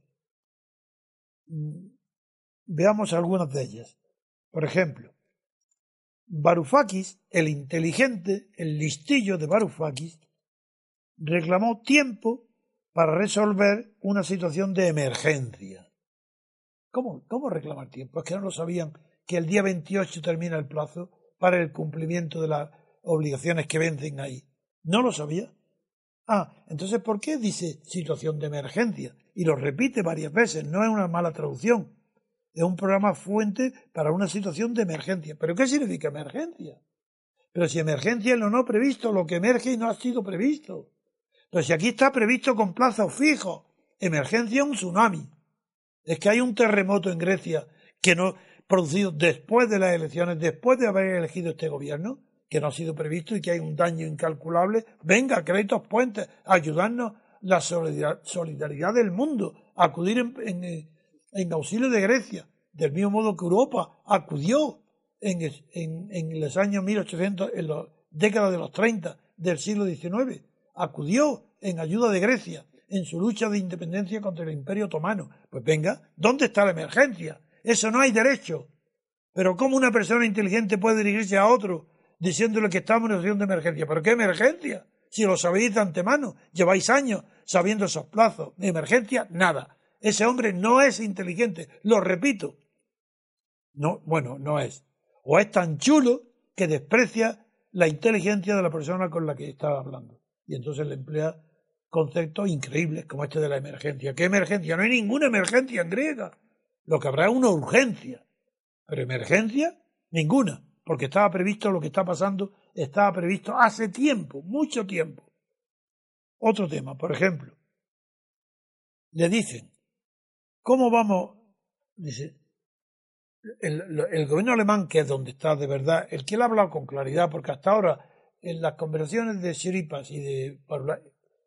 Speaker 3: Mm, veamos algunas de ellas. Por ejemplo, Varoufakis, el inteligente, el listillo de Varoufakis, reclamó tiempo para resolver una situación de emergencia. ¿Cómo, ¿Cómo reclamar tiempo? Es que no lo sabían que el día 28 termina el plazo para el cumplimiento de las obligaciones que vencen ahí. ¿No lo sabía? Ah, entonces ¿por qué dice situación de emergencia? Y lo repite varias veces, no es una mala traducción. Es un programa fuente para una situación de emergencia. ¿Pero qué significa emergencia? Pero si emergencia es lo no previsto, lo que emerge y no ha sido previsto. Pero si aquí está previsto con plazos fijos, emergencia un tsunami. Es que hay un terremoto en Grecia que no, producido después de las elecciones, después de haber elegido este gobierno, que no ha sido previsto y que hay un daño incalculable, venga, créditos puentes, ayudarnos la solidaridad del mundo, acudir en, auxilio de Grecia, del mismo modo que Europa acudió en, en, los años 1800, en las décadas de los 30 del siglo XIX, acudió en ayuda de Grecia en su lucha de independencia contra el Imperio Otomano. Pues venga, ¿dónde está la emergencia? Eso no hay derecho. Pero ¿cómo una persona inteligente puede dirigirse a otro diciéndole que estamos en una situación de emergencia? ¿Pero qué emergencia? Si lo sabéis de antemano, lleváis años sabiendo esos plazos. De emergencia, nada. Ese hombre no es inteligente, lo repito. No, bueno, no es. O es tan chulo que desprecia la inteligencia de la persona con la que está hablando. Y entonces le emplea conceptos increíbles como este de la emergencia. ¿Qué emergencia? No hay ninguna emergencia en griega. Lo que habrá es una urgencia. Pero emergencia, ninguna porque estaba previsto lo que está pasando, estaba previsto hace tiempo, mucho tiempo. Otro tema, por ejemplo, le dicen, ¿cómo vamos? Dice, el, gobierno alemán, que es donde está de verdad, el que él ha hablado con claridad, porque hasta ahora en las conversaciones de Siripas y de,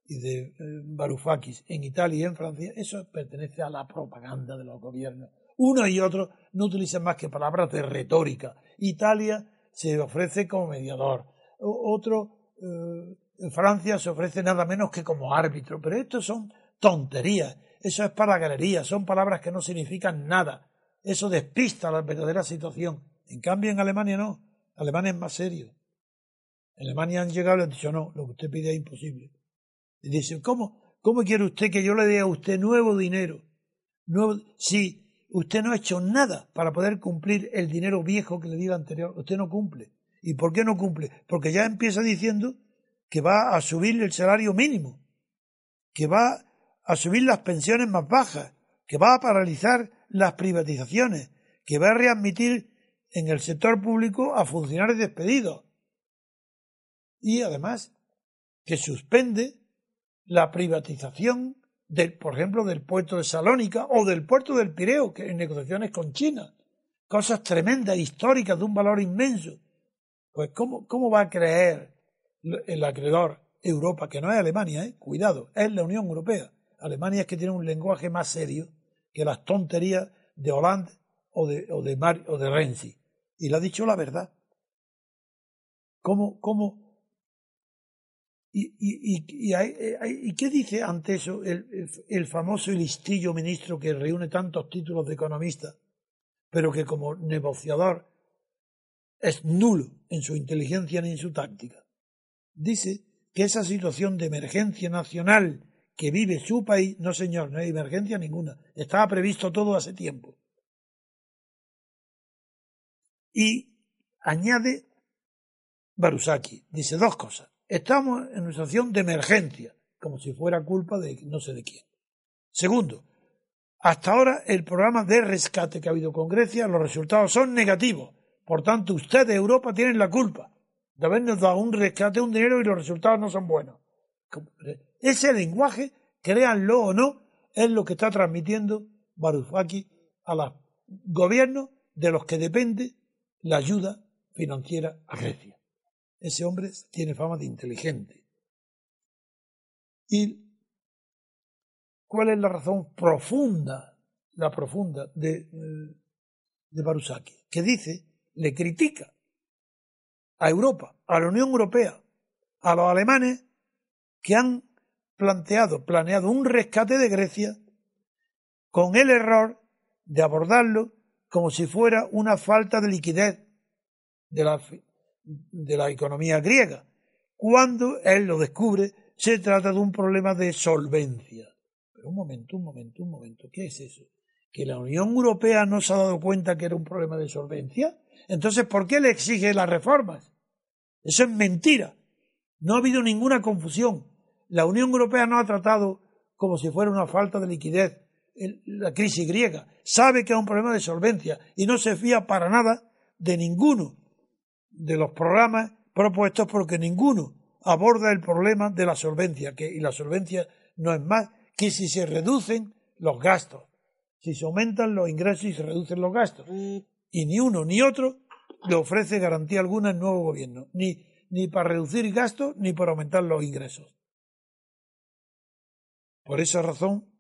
Speaker 3: y de eh, Varoufakis en Italia y en Francia, eso pertenece a la propaganda de los gobiernos uno y otro no utilizan más que palabras de retórica. Italia se ofrece como mediador. Otro, eh, Francia se ofrece nada menos que como árbitro. Pero esto son tonterías. Eso es para galería. Son palabras que no significan nada. Eso despista la verdadera situación. En cambio, en Alemania no. Alemania es más serio. En Alemania han llegado y le han dicho, no, lo que usted pide es imposible. Y dice, ¿cómo, cómo quiere usted que yo le dé a usted nuevo dinero? Nuevo, sí, Usted no ha hecho nada para poder cumplir el dinero viejo que le di anterior. Usted no cumple. ¿Y por qué no cumple? Porque ya empieza diciendo que va a subir el salario mínimo, que va a subir las pensiones más bajas, que va a paralizar las privatizaciones, que va a readmitir en el sector público a funcionarios despedidos. Y además, que suspende la privatización por ejemplo, del puerto de Salónica o del puerto del Pireo, que en negociaciones con China. Cosas tremendas, históricas, de un valor inmenso. Pues, ¿cómo, cómo va a creer el acreedor Europa, que no es Alemania, ¿eh? cuidado, es la Unión Europea? Alemania es que tiene un lenguaje más serio que las tonterías de Hollande o de, o de, Mar, o de Renzi. Y le ha dicho la verdad. ¿Cómo, cómo, ¿Y, y, qué dice ante eso el, el, famoso y listillo ministro que reúne tantos títulos de economista, pero que como negociador es nulo en su inteligencia ni en su táctica? Dice que esa situación de emergencia nacional que vive su país, no señor, no hay emergencia ninguna, estaba previsto todo hace tiempo. Y añade Barusaki, dice dos cosas. Estamos en una situación de emergencia, como si fuera culpa de no sé de quién. Segundo, hasta ahora el programa de rescate que ha habido con Grecia, los resultados son negativos. Por tanto, ustedes, Europa, tienen la culpa de habernos dado un rescate, un dinero y los resultados no son buenos. Ese lenguaje, créanlo o no, es lo que está transmitiendo Varoufakis a los gobiernos de los que depende la ayuda financiera a Grecia. Ese hombre tiene fama de inteligente. ¿Y cuál es la razón profunda, la profunda de, de? Que dice, le critica a Europa, a la Unión Europea, a los alemanes que han planteado, planeado un rescate de Grecia con el error de abordarlo como si fuera una falta de liquidez de la, de la economía griega. Cuando él lo descubre, se trata de un problema de solvencia. Pero un momento, un momento, un momento, ¿qué es eso? ¿Que la Unión Europea no se ha dado cuenta que era un problema de solvencia? Entonces, ¿por qué le exige las reformas? Eso es mentira. No ha habido ninguna confusión. La Unión Europea no ha tratado como si fuera una falta de liquidez la crisis griega. Sabe que es un problema de solvencia y no se fía para nada de ninguno de los programas propuestos porque ninguno aborda el problema de la solvencia, y la solvencia no es más que si se reducen los gastos, si se aumentan los ingresos y se reducen los gastos. Y ni uno ni otro le ofrece garantía alguna al nuevo gobierno, ni, ni para reducir gastos ni para aumentar los ingresos. Por esa razón,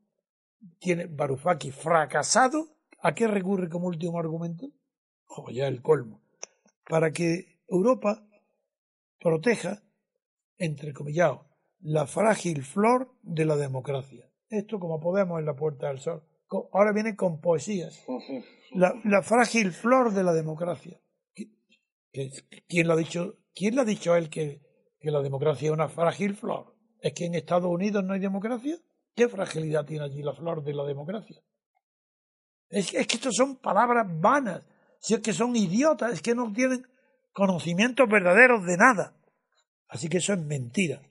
Speaker 3: tiene Varoufakis fracasado. ¿A qué recurre como último argumento? Oh, ya el colmo. Para que Europa proteja, entre comillas, la frágil flor de la democracia. Esto como podemos en la Puerta del Sol. Ahora viene con poesías. La, frágil flor de la democracia. ¿Quién le ha dicho, quién le ha dicho a él que, que la democracia es una frágil flor? ¿Es que en Estados Unidos no hay democracia? ¿Qué fragilidad tiene allí la flor de la democracia? Es, es que estas son palabras vanas, si es que son idiotas, es que no tienen conocimientos verdaderos de nada. Así que eso es mentira.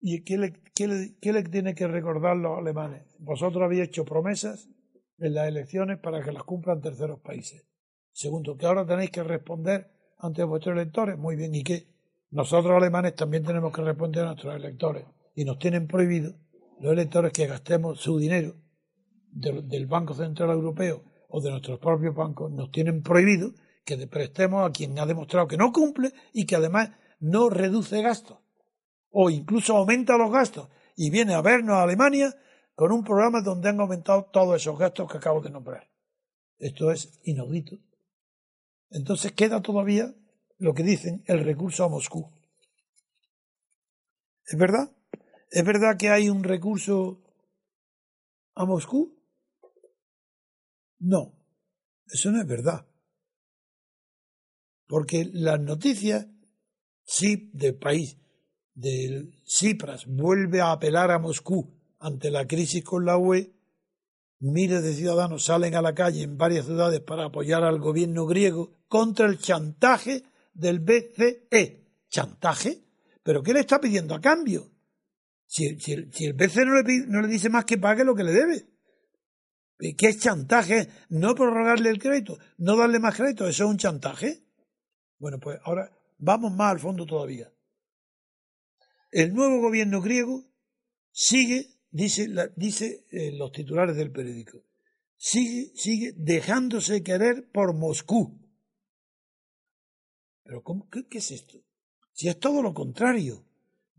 Speaker 3: ¿Y qué le, qué, le, qué tiene que recordar los alemanes? Vosotros habéis hecho promesas en las elecciones para que las cumplan terceros países. Segundo, que ahora tenéis que responder ante vuestros electores. Muy bien, ¿y qué? Nosotros alemanes también tenemos que responder a nuestros electores. Y nos tienen prohibido los electores que gastemos su dinero del Banco Central Europeo o de nuestros propios bancos, nos tienen prohibido que prestemos a quien ha demostrado que no cumple y que además no reduce gastos o incluso aumenta los gastos y viene a vernos a Alemania con un programa donde han aumentado todos esos gastos que acabo de nombrar. Esto es inaudito. Entonces queda todavía lo que dicen el recurso a Moscú. ¿Es verdad? ¿Es verdad que hay un recurso a Moscú? No, eso no es verdad. Porque las noticias, sí, del país, del Cipras, vuelve a apelar a Moscú ante la crisis con la UE, miles de ciudadanos salen a la calle en varias ciudades para apoyar al gobierno griego contra el chantaje del BCE. ¿Chantaje? ¿Pero qué le está pidiendo a cambio? Si, el BCE no le, no le dice más que pague lo que le debe. ¿Qué es chantaje? No prorrogarle el crédito, no darle más crédito, ¿eso es un chantaje? Bueno, pues ahora vamos más al fondo todavía. El nuevo gobierno griego sigue, dice, dice eh, los titulares del periódico, sigue, sigue dejándose querer por Moscú. Pero ¿cómo, qué es esto? Si es todo lo contrario.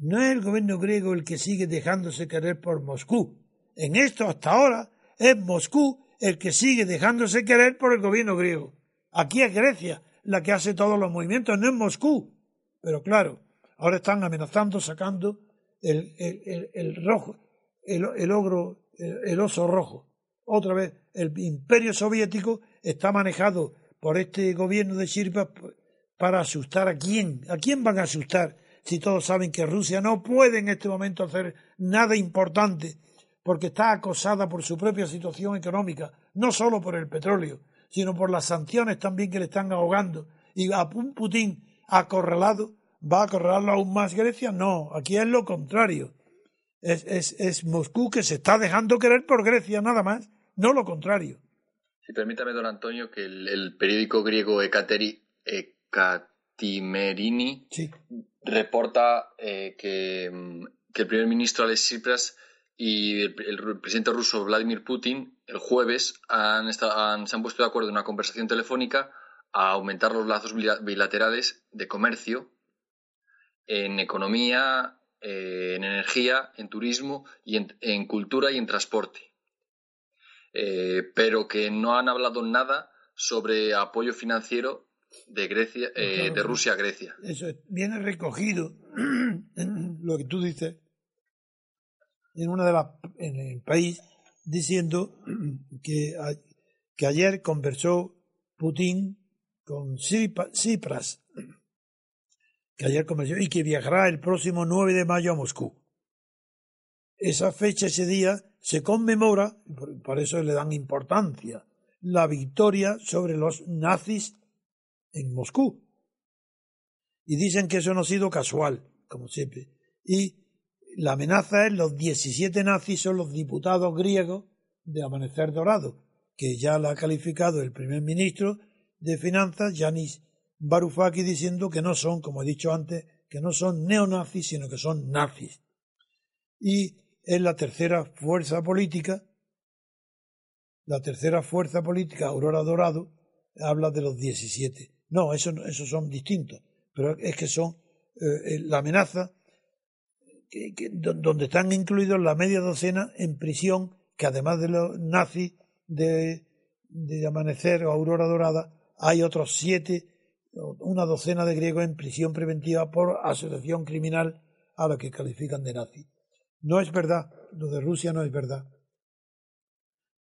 Speaker 3: No es el gobierno griego el que sigue dejándose querer por Moscú. En esto hasta ahora es Moscú el que sigue dejándose querer por el gobierno griego. Aquí es Grecia la que hace todos los movimientos, no es Moscú. Pero claro, ahora están amenazando, sacando el, el, rojo, el, ogro, el, oso rojo. Otra vez, el imperio soviético está manejado por este gobierno de Shirpa para asustar a quién. ¿A quién van a asustar? Si todos saben que Rusia no puede en este momento hacer nada importante porque está acosada por su propia situación económica, no solo por el petróleo, sino por las sanciones también que le están ahogando. Y a Putin acorralado, ¿va a acorralarlo aún más Grecia? No, aquí es lo contrario. Es, Moscú que se está dejando querer por Grecia, nada más, no lo contrario.
Speaker 2: Si permítame, don Antonio, que el, periódico griego Ecateri, Ecatimerini sí reporta eh, mm, que, el primer ministro Alex Tsipras y el, presidente ruso Vladimir Putin el jueves han, se han puesto de acuerdo en una conversación telefónica a aumentar los lazos bilaterales de comercio en economía, eh, en energía, en turismo y en, cultura y en transporte. Eh, pero que no han hablado nada sobre apoyo financiero de Grecia, eh, de Rusia a Grecia.
Speaker 3: Eso viene recogido <clears throat> en lo que tú dices en una de las en el país diciendo <clears throat> que, que ayer conversó Putin con Tsipras <clears throat> que ayer conversó y que viajará el próximo 9 de mayo a Moscú. Esa fecha, ese día, se conmemora, por eso le dan importancia, la victoria sobre los nazis en Moscú. Y dicen que eso no ha sido casual, como siempre. Y la amenaza es los 17 nazis son los diputados griegos de Amanecer Dorado, que ya la ha calificado el primer ministro de Finanzas, Yanis Varoufakis, diciendo que no son, como he dicho antes, que no son neonazis, sino que son nazis. Y es la tercera fuerza política, la tercera fuerza política, Aurora Dorado, habla de los 17. No, esos eso son distintos, pero es que son eh, la amenaza que, donde están incluidos la media docena en prisión, que además de los nazis de, de Amanecer o Aurora Dorada, hay otros siete, una docena de griegos en prisión preventiva por asociación criminal a la que califican de nazi. No es verdad, lo de Rusia no es verdad.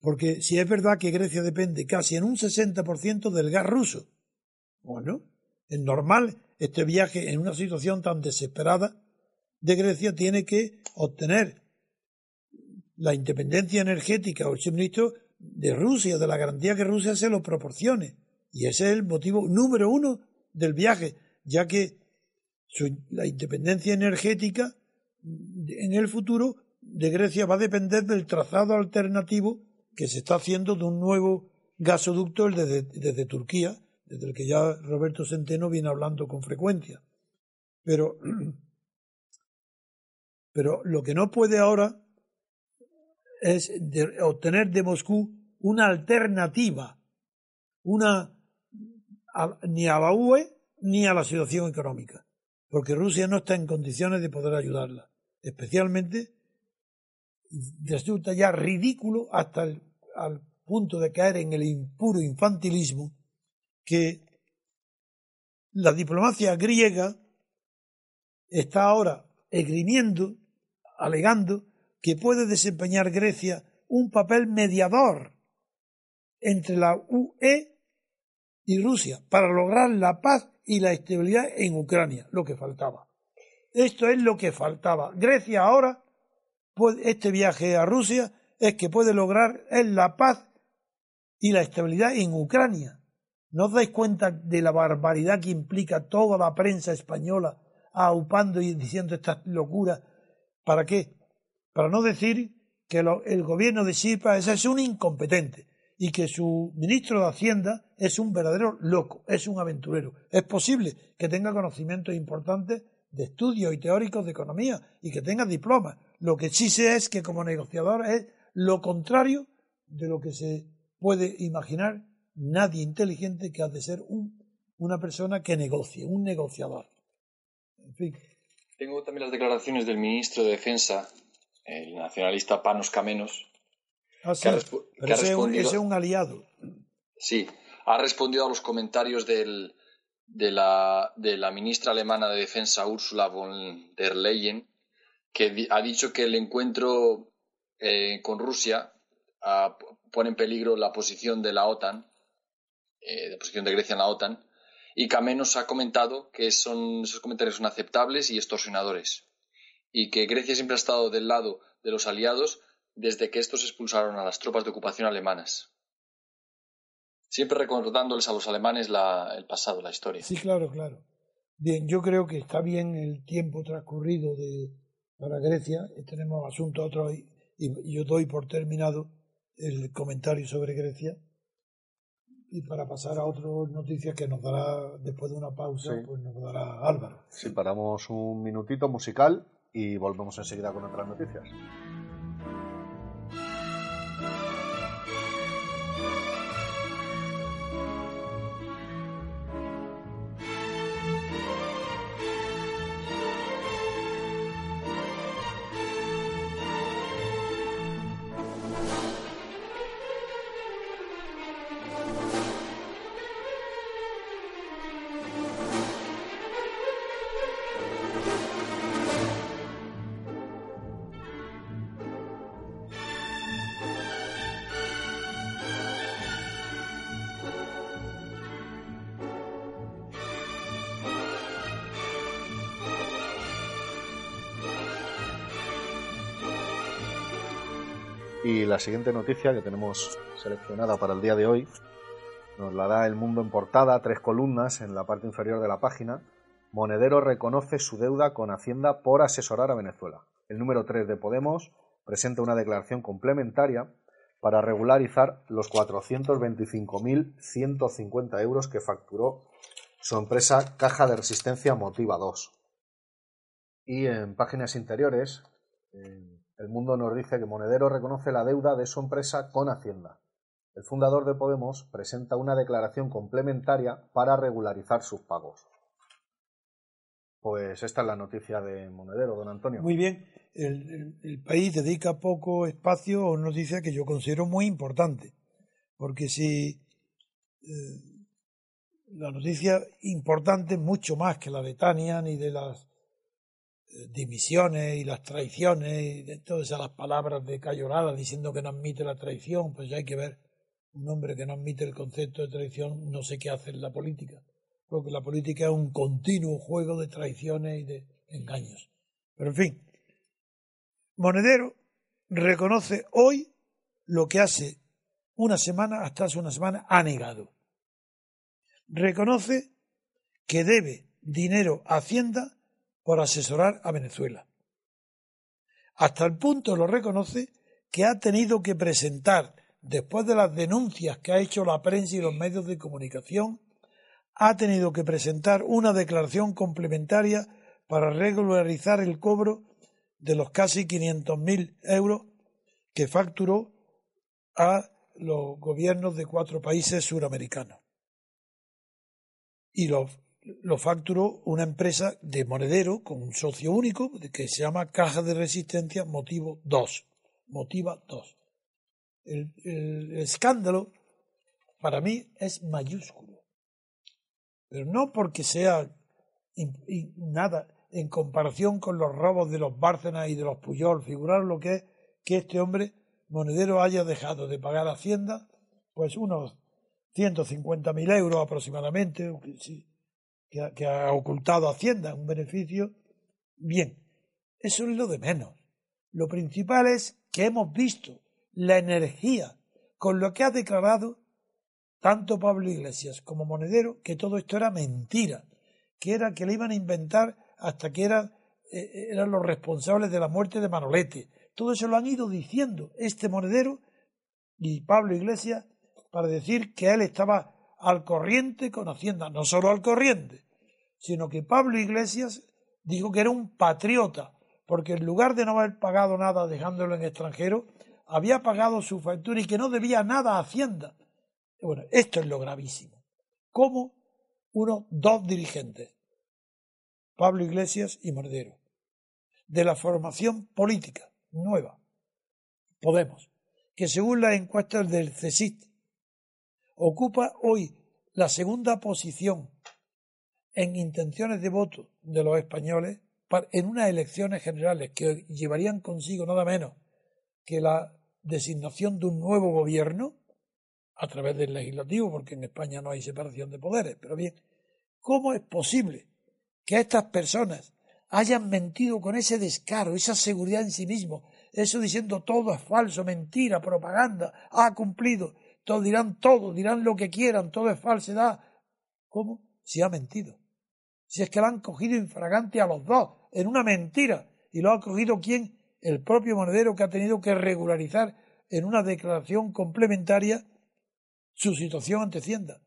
Speaker 3: Porque si es verdad que Grecia depende casi en un 60% del gas ruso, bueno, es normal este viaje en una situación tan desesperada de Grecia tiene que obtener la independencia energética o el suministro de Rusia, de la garantía que Rusia se lo proporcione. Y ese es el motivo número uno del viaje, ya que la independencia energética en el futuro de Grecia va a depender del trazado alternativo que se está haciendo de un nuevo gasoducto desde Turquía, desde el que ya Roberto Centeno viene hablando con frecuencia. Pero <clears throat> pero lo que no puede ahora es obtener de Moscú una alternativa, una ni a la UE ni a la situación económica, porque Rusia no está en condiciones de poder ayudarla. Especialmente resulta ya ridículo hasta el al punto de caer en el impuro infantilismo que la diplomacia griega está ahora esgrimiendo alegando que puede desempeñar Grecia un papel mediador entre la UE y Rusia para lograr la paz y la estabilidad en Ucrania, lo que faltaba. Esto es lo que faltaba. Grecia ahora, este viaje a Rusia es que puede lograr la paz y la estabilidad en Ucrania. ¿No os dais cuenta de la barbaridad que implica toda la prensa española aupando y diciendo estas locuras ¿Para qué? Para no decir que el gobierno de Chipre es un incompetente y que su ministro de Hacienda es un verdadero loco, es un aventurero. Es posible que tenga conocimientos importantes de estudios y teóricos de economía y que tenga diplomas. Lo que sí sé es que como negociador es lo contrario de lo que se puede imaginar nadie inteligente que ha de ser un, una persona que negocie, un negociador. En fin.
Speaker 2: Tengo también las declaraciones del ministro de Defensa, el nacionalista Panos Camenos.
Speaker 3: Ah, sí. que ese, es un aliado.
Speaker 2: Sí, ha respondido a los comentarios de, la, de la ministra alemana de Defensa, Ursula von der Leyen, que ha dicho que el encuentro eh, con Rusia ah, pone en peligro la posición de la OTAN, eh, la posición de Grecia en la OTAN, y Camenos ha comentado que son, esos comentarios son aceptables y extorsionadores y que Grecia siempre ha estado del lado de los aliados desde que estos expulsaron a las tropas de ocupación alemanas. Siempre recordándoles a los alemanes el pasado, la historia.
Speaker 3: Sí, claro, claro. Bien, yo creo que está bien el tiempo transcurrido de, para Grecia. Tenemos asunto otro y yo doy por terminado el comentario sobre Grecia y para pasar a otras noticias que nos dará después de una pausa, pues nos dará Álvaro.
Speaker 1: Sí, paramos un minutito musical y volvemos enseguida con otras noticias. Y la siguiente noticia que tenemos seleccionada para el día de hoy nos la da El Mundo en portada, tres columnas en la parte inferior de la página. Monedero reconoce su deuda con Hacienda por asesorar a Venezuela. El número 3 de Podemos presenta una declaración complementaria para regularizar los 425.150 euros que facturó su empresa Caja de Resistencia Motiva 2. Y en páginas interiores, el Mundo nos dice que Monedero reconoce la deuda de su empresa con Hacienda. el fundador de Podemos presenta una declaración complementaria para regularizar sus pagos. Pues esta es la noticia de Monedero, don Antonio.
Speaker 3: Muy bien. El, país dedica poco espacio a una noticia que yo considero muy importante. Porque si eh, la noticia importante, mucho más que la de Tania, ni de las eh, dimisiones y las traiciones, y de todas esas palabras de Cayorada diciendo que no admite la traición, pues ya hay que ver. Un hombre que no admite el concepto de traición no sé qué hace en la política porque la política es un continuo juego de traiciones y de engaños. Pero en fin, Monedero reconoce hoy lo que hace una semana, hasta hace una semana, ha negado. Reconoce que debe dinero a Hacienda por asesorar a Venezuela. Hasta el punto lo reconoce que ha tenido que presentar, después de las denuncias que ha hecho la prensa y los medios de comunicación, ha tenido que presentar una declaración complementaria para regularizar el cobro de los casi 500.000 euros que facturó a los gobiernos de cuatro países suramericanos. Y lo, lo facturó una empresa de monedero con un socio único que se llama Caja de Resistencia Motivo 2. Motiva 2. el escándalo para mí es mayúsculo pero no porque sea nada en comparación con los robos de los Bárcenas y de los Puyol. Figurar lo que es que este hombre monedero haya dejado de pagar Hacienda, pues unos 150.000 euros aproximadamente, que, ha, ocultado Hacienda, un beneficio. Bien, eso es lo de menos. Lo principal es que hemos visto la energía con lo que ha declarado tanto Pablo Iglesias como Monedero que todo esto era mentira, que era que le iban a inventar hasta que eran, eh, eran los responsables de la muerte de Manolete. Todo eso lo han ido diciendo este Monedero y Pablo Iglesias para decir que él estaba al corriente con Hacienda, no solo al corriente, sino que Pablo Iglesias dijo que era un patriota, porque en lugar de no haber pagado nada dejándolo en extranjero, había pagado su factura y que no debía nada a Hacienda. Bueno, esto es lo gravísimo. ¿Cómo unos dos dirigentes, Pablo Iglesias y Mordero, de la formación política nueva, Podemos, que según las encuestas del CESIT, ocupa hoy la segunda posición en intenciones de voto de los españoles en unas elecciones generales que llevarían consigo nada menos que la designación de un nuevo gobierno, a través del legislativo, porque en España no hay separación de poderes. Pero bien, ¿cómo es posible que estas personas hayan mentido con ese descaro, esa seguridad en sí mismo, eso diciendo todo es falso, mentira, propaganda, ha cumplido, dirán todo, dirán lo que quieran, todo es falsedad. ¿Cómo? Si ha mentido. Si es que lo han cogido infragante a los dos, en una mentira. ¿Y lo ha cogido quién? El propio monedero que ha tenido que regularizar en una declaración complementaria su situación ante Hacienda.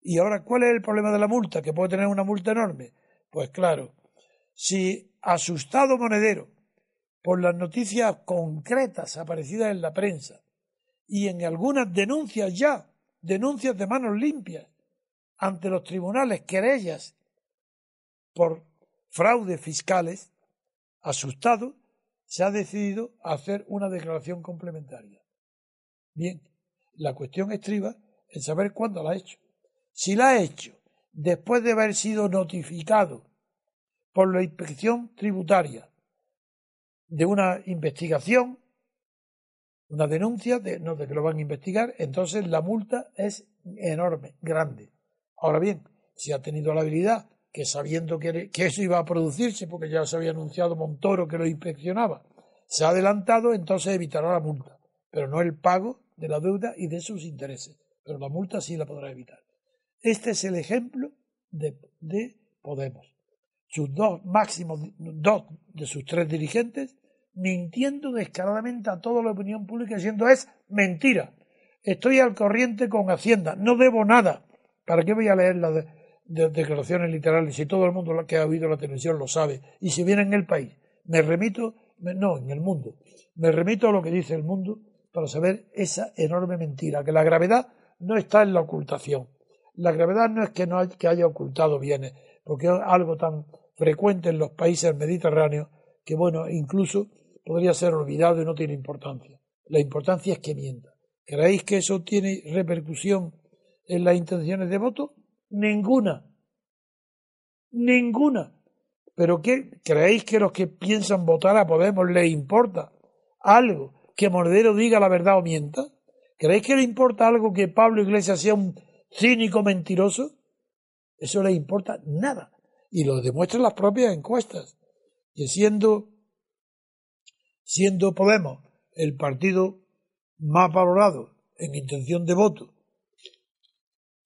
Speaker 3: Y ahora, ¿cuál es el problema de la multa? Que puede tener una multa enorme. Pues claro, si asustado monedero por las noticias concretas aparecidas en la prensa y en algunas denuncias ya, denuncias de manos limpias ante los tribunales, querellas por fraudes fiscales, asustado, se ha decidido hacer una declaración complementaria. Bien, la cuestión estriba en saber cuándo la ha hecho. Si la ha hecho después de haber sido notificado por la inspección tributaria de una investigación, una denuncia de, no, de que lo van a investigar, entonces la multa es enorme, grande. Ahora bien, si ha tenido la habilidad, que sabiendo que, eso iba a producirse, porque ya se había anunciado Montoro que lo inspeccionaba, se ha adelantado, entonces evitará la multa, pero no el pago de la deuda y de sus intereses, pero la multa sí la podrá evitar. Este es el ejemplo de, de Podemos. Sus dos máximos, dos de sus tres dirigentes, mintiendo descaradamente a toda la opinión pública, diciendo es mentira. Estoy al corriente con Hacienda, no debo nada. ¿Para qué voy a leer las declaraciones literales si todo el mundo que ha oído la televisión lo sabe? Y si viene en el país, me remito, no, en el mundo, me remito a lo que dice el mundo para saber esa enorme mentira, que la gravedad no está en la ocultación. La gravedad no es que, no que haya ocultado bienes, porque es algo tan frecuente en los países mediterráneos que, bueno, incluso podría ser olvidado y no tiene importancia. La importancia es que mienta. ¿Creéis que eso tiene repercusión en las intenciones de voto? Ninguna. Ninguna. ¿Pero qué? ¿Creéis que los que piensan votar a Podemos les importa algo que Mordero diga la verdad o mienta? ¿Creéis que le importa algo que Pablo Iglesias sea un cínico mentiroso? Eso le importa nada. Y lo demuestran las propias encuestas. Que siendo, siendo Podemos el partido más valorado en intención de voto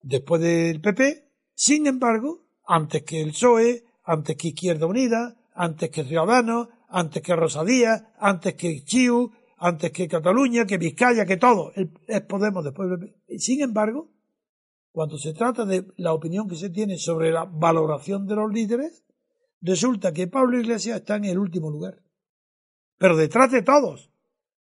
Speaker 3: después del PP, sin embargo, antes que el PSOE, antes que Izquierda Unida, antes que Ciudadanos, antes que Rosadía, antes que Chiu, antes que Cataluña, que Vizcaya, que todo, es Podemos después del PP. Sin embargo, cuando se trata de la opinión que se tiene sobre la valoración de los líderes, resulta que Pablo Iglesias está en el último lugar. Pero detrás de todos.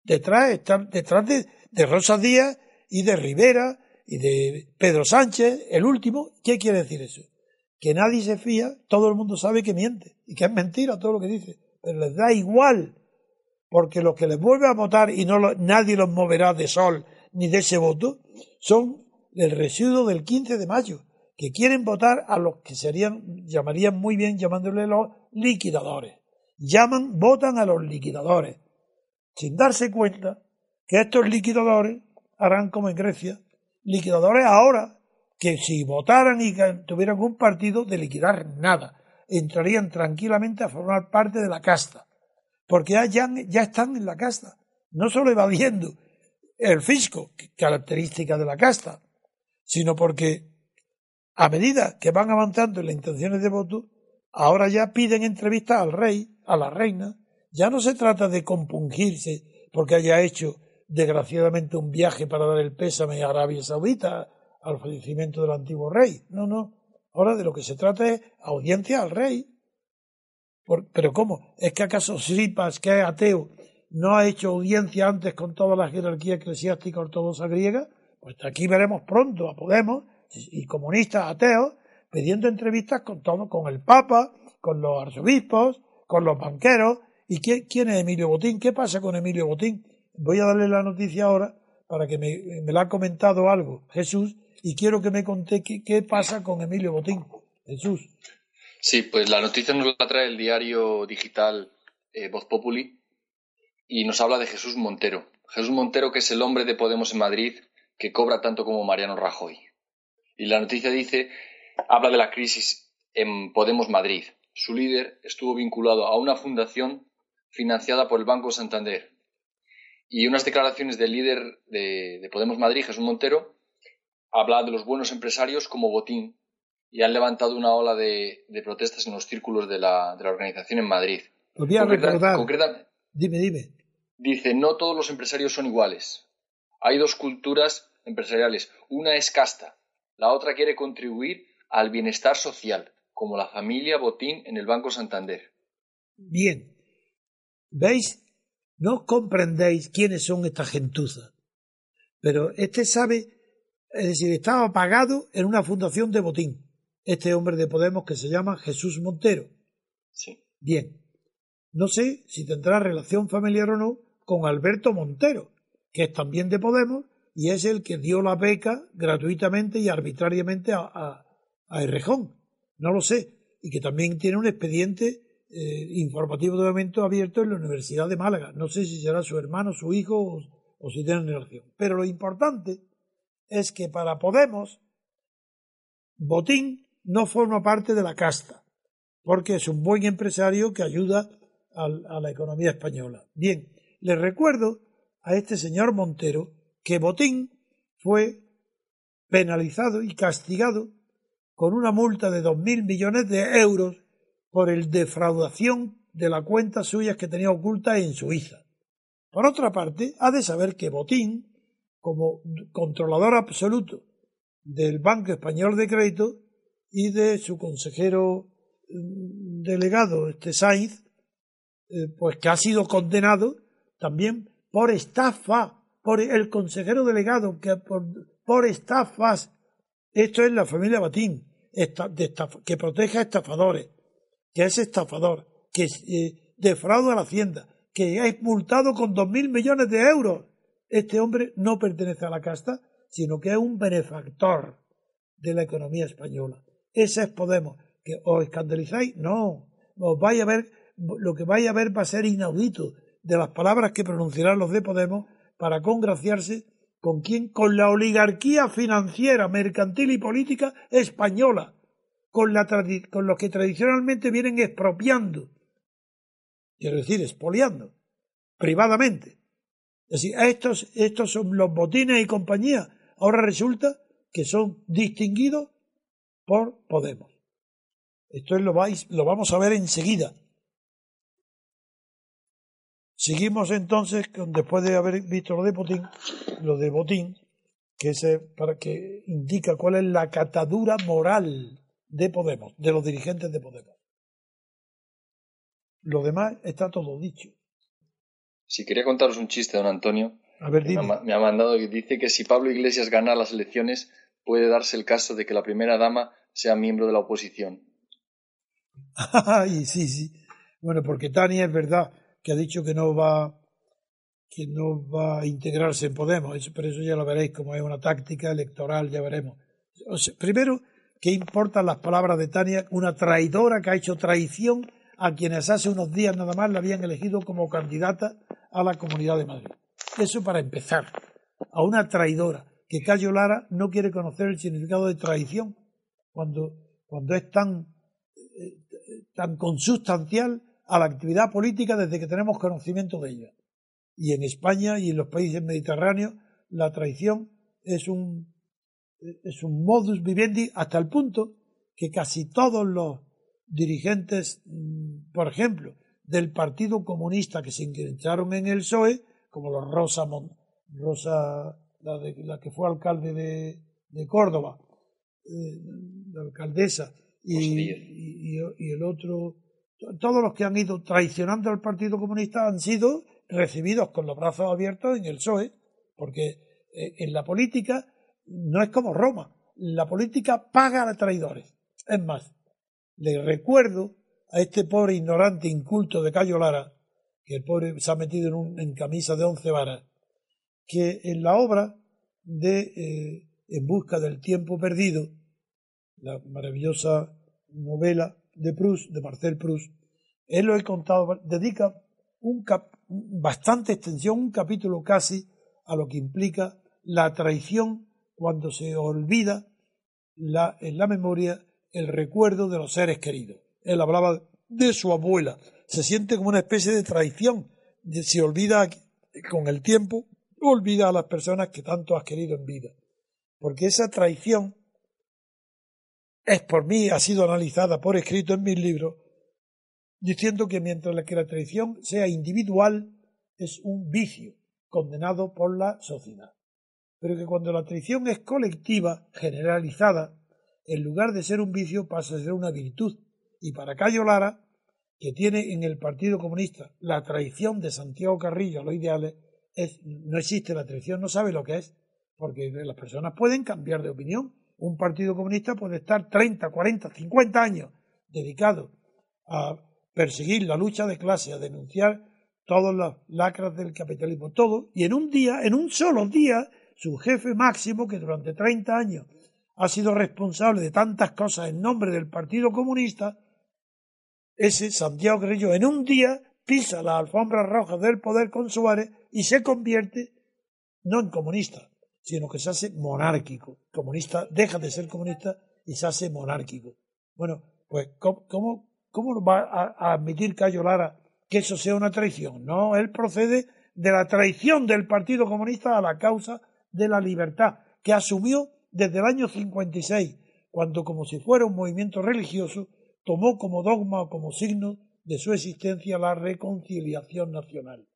Speaker 3: Detrás, están, detrás de, de Rosa Díaz y de Rivera y de Pedro Sánchez, el último. ¿Qué quiere decir eso? Que nadie se fía, todo el mundo sabe que miente y que es mentira todo lo que dice, pero les da igual, porque los que les vuelve a votar y no nadie los moverá de sol ni de ese voto son el residuo del 15 de mayo, que quieren votar a los que serían, llamarían muy bien llamándole los liquidadores. Llaman, votan a los liquidadores, sin darse cuenta que estos liquidadores harán como en Grecia, liquidadores ahora, que si votaran y tuvieran un partido de liquidar nada, entrarían tranquilamente a formar parte de la casta, porque ya, ya están en la casta, no solo evadiendo el fisco, característica de la casta, sino porque a medida que van avanzando en las intenciones de voto, ahora ya piden entrevistas al rey, a la reina, ya no se trata de compungirse porque haya hecho desgraciadamente un viaje para dar el pésame a Arabia Saudita al fallecimiento del antiguo rey. No, no. Ahora de lo que se trata es audiencia al rey. pero ¿cómo? ¿Es que acaso Sripas, que es ateo, no ha hecho audiencia antes con toda la jerarquía eclesiástica ortodoxa griega? Pues aquí veremos pronto a Podemos y comunistas ateos pidiendo entrevistas con todo, con el Papa, con los arzobispos, con los banqueros. ¿Y quién, es Emilio Botín? ¿Qué pasa con Emilio Botín? Voy a darle la noticia ahora para que me, la ha comentado algo Jesús y quiero que me conté qué, pasa con Emilio Botín. Jesús.
Speaker 2: Sí, pues la noticia nos la trae el diario digital eh, Voz Populi y nos habla de Jesús Montero. Jesús Montero, que es el hombre de Podemos en Madrid, que cobra tanto como Mariano Rajoy. Y la noticia dice, habla de la crisis en Podemos Madrid. Su líder estuvo vinculado a una fundación financiada por el Banco Santander. Y unas declaraciones del líder de, Podemos Madrid, Jesús Montero, habla de los buenos empresarios como botín y han levantado una ola de, protestas en los círculos de la, organización en Madrid.
Speaker 3: Podría recordar. dime, dime.
Speaker 2: Dice, no todos los empresarios son iguales. Hay dos culturas empresariales. Una es casta, la otra quiere contribuir al bienestar social, como la familia Botín en el Banco Santander.
Speaker 3: Bien. ¿Veis? No comprendéis quiénes son estas gentuzas. Pero este sabe, es decir, estaba pagado en una fundación de Botín. Este hombre de Podemos que se llama Jesús Montero.
Speaker 2: Sí.
Speaker 3: Bien. No sé si tendrá relación familiar o no con Alberto Montero, que es también de Podemos y es el que dio la beca gratuitamente y arbitrariamente a, a, Errejón. No lo sé. Y que también tiene un expediente eh, informativo de momento abierto en la Universidad de Málaga. No sé si será su hermano, su hijo o, si tienen relación. Pero lo importante es que para Podemos, Botín no forma parte de la casta, porque es un buen empresario que ayuda a la economía española. Bien, les recuerdo a este señor Montero que Botín fue penalizado y castigado con una multa de dos mil millones de euros por el defraudación de la cuenta suyas que tenía oculta en Suiza. Por otra parte, ha de saber que Botín, como controlador absoluto del Banco Español de Crédito y de su consejero mm, delegado, este Sainz, eh, pues que ha sido condenado también por estafa por el consejero delegado, que por, por estafas. Esto es la familia Batín, que protege a estafadores, que es estafador, que eh, defrauda a la hacienda, que es multado con dos mil millones de euros. Este hombre no pertenece a la casta, sino que es un benefactor de la economía española. Ese es Podemos. ¿Que os escandalizáis? No. Os vais a ver, lo que vais a ver va a ser inaudito de las palabras que pronunciarán los de Podemos para congraciarse con quién? Con la oligarquía financiera, mercantil y política española, con, la con los que tradicionalmente vienen expropiando, quiero decir, expoliando, privadamente. Es decir, estos, estos son los botines y compañía. Ahora resulta que son distinguidos por Podemos. Esto lo, vais, lo vamos a ver enseguida. Seguimos entonces, después de haber visto lo de Botín, lo de Botín, que es para que indica cuál es la catadura moral de Podemos, de los dirigentes de Podemos. Lo demás está todo dicho.
Speaker 2: Si quería contaros un chiste, don Antonio.
Speaker 3: A ver, dime.
Speaker 2: Me ha mandado y dice que si Pablo Iglesias gana las elecciones, puede darse el caso de que la primera dama sea miembro de la oposición. <laughs>
Speaker 3: Ay, sí, sí. Bueno, porque Tania es verdad que ha dicho que no va que no va a integrarse en Podemos, eso, pero eso ya lo veréis como es una táctica electoral, ya veremos. primero, ¿qué importan las palabras de Tania? Una traidora que ha hecho traición a quienes hace unos días nada más la habían elegido como candidata a la Comunidad de Madrid. Eso para empezar. A una traidora, que Cayo Lara no quiere conocer el significado de traición cuando, cuando es tan, eh, tan consustancial a la actividad política desde que tenemos conocimiento de ella. Y en España y en los países mediterráneos la traición es un, es un modus vivendi hasta el punto que casi todos los dirigentes, mm, por ejemplo, del Partido Comunista que se ingresaron en el PSOE, como los Rosa, Rosa la, de, la que fue alcalde de, de Córdoba, eh, la alcaldesa, y, y, el otro, todos los que han ido traicionando al Partido Comunista han sido recibidos con los brazos abiertos en el PSOE, porque eh, en la política no es como Roma, la política paga a traidores. Es más, le recuerdo a este pobre ignorante inculto de Cayo Lara, que el pobre se ha metido en, un, camisa de once varas, que en la obra de eh, En busca del tiempo perdido, la maravillosa novela de Proust, de Marcel Proust, él lo he contado, dedica un bastante extensión, un capítulo casi, a lo que implica la traición cuando se olvida en la memoria el recuerdo de los seres queridos. Él hablaba de su abuela. Se siente como una especie de traición. Se olvida con el tiempo, olvida a las personas que tanto has querido en vida. Porque esa traición es por mí, ha sido analizada por escrito en mis libros, diciendo que mientras que la traición sea individual, es un vicio condenado por la sociedad. Pero que cuando la traición es colectiva, generalizada, en lugar de ser un vicio pasa a ser una virtud. Y para Cayo Lara, que tiene en el Partido Comunista la traición de Santiago Carrillo a los ideales, es, no existe la traición, no sabe lo que es, porque las personas pueden cambiar de opinión, un partido comunista puede estar 30, 40, 50 años dedicado a perseguir la lucha de clase, a denunciar todas las lacras del capitalismo, todo, y en un día, en un solo día, su jefe máximo, que durante 30 años ha sido responsable de tantas cosas en nombre del Partido Comunista, ese Santiago Grillo en un día pisa las alfombras rojas del poder con Suárez y se convierte no en comunista, sino que se hace monárquico. Comunista deja de ser comunista y se hace monárquico. Bueno, pues ¿cómo, cómo, va a, admitir Cayo Lara que eso sea una traición? No, él procede de la traición del Partido Comunista a la causa de la libertad, que asumió desde el año 56, cuando como si fuera un movimiento religioso, tomó como dogma o como signo de su existencia la reconciliación nacional.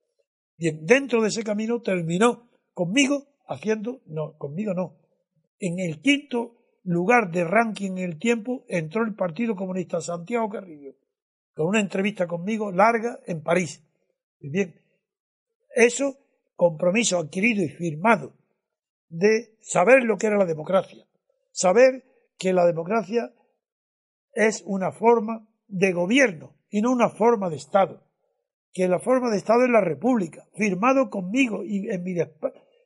Speaker 3: Bien, dentro de ese camino terminó conmigo haciendo, no, conmigo no. En el quinto lugar de ranking en el tiempo entró el Partido Comunista Santiago Carrillo, con una entrevista conmigo larga en París. Bien, eso compromiso adquirido y firmado de saber lo que era la democracia, saber que la democracia es una forma de gobierno y no una forma de Estado, que la forma de Estado es la República, firmado conmigo y en mi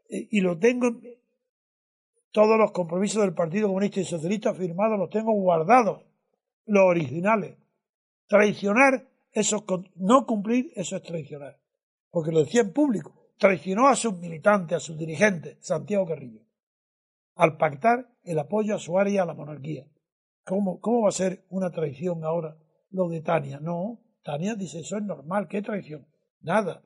Speaker 3: y lo tengo todos los compromisos del Partido Comunista y Socialista firmados los tengo guardados, los originales. Traicionar, eso no cumplir, eso es traicionar. Porque lo decía en público. Traicionó a sus militantes, a sus dirigentes, Santiago Carrillo, al pactar el apoyo a su área a la monarquía. ¿Cómo, ¿Cómo va a ser una traición ahora lo de Tania? No, Tania dice, eso es normal, ¿qué traición? Nada.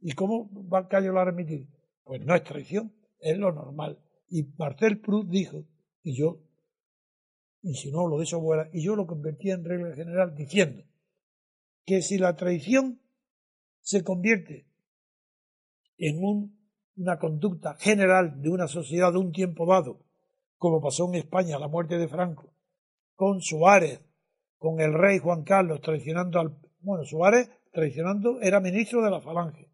Speaker 3: ¿Y cómo va a Cayo a remitir? Pues no es traición, es lo normal. Y Marcel Proust dijo, y yo insinuó lo de fuera, y yo lo convertía en regla general diciendo que si la traición se convierte en una conducta general de una sociedad de un tiempo dado, como pasó en España la muerte de Franco, con Suárez, con el rey Juan Carlos traicionando al... Bueno, Suárez traicionando era ministro de la Falange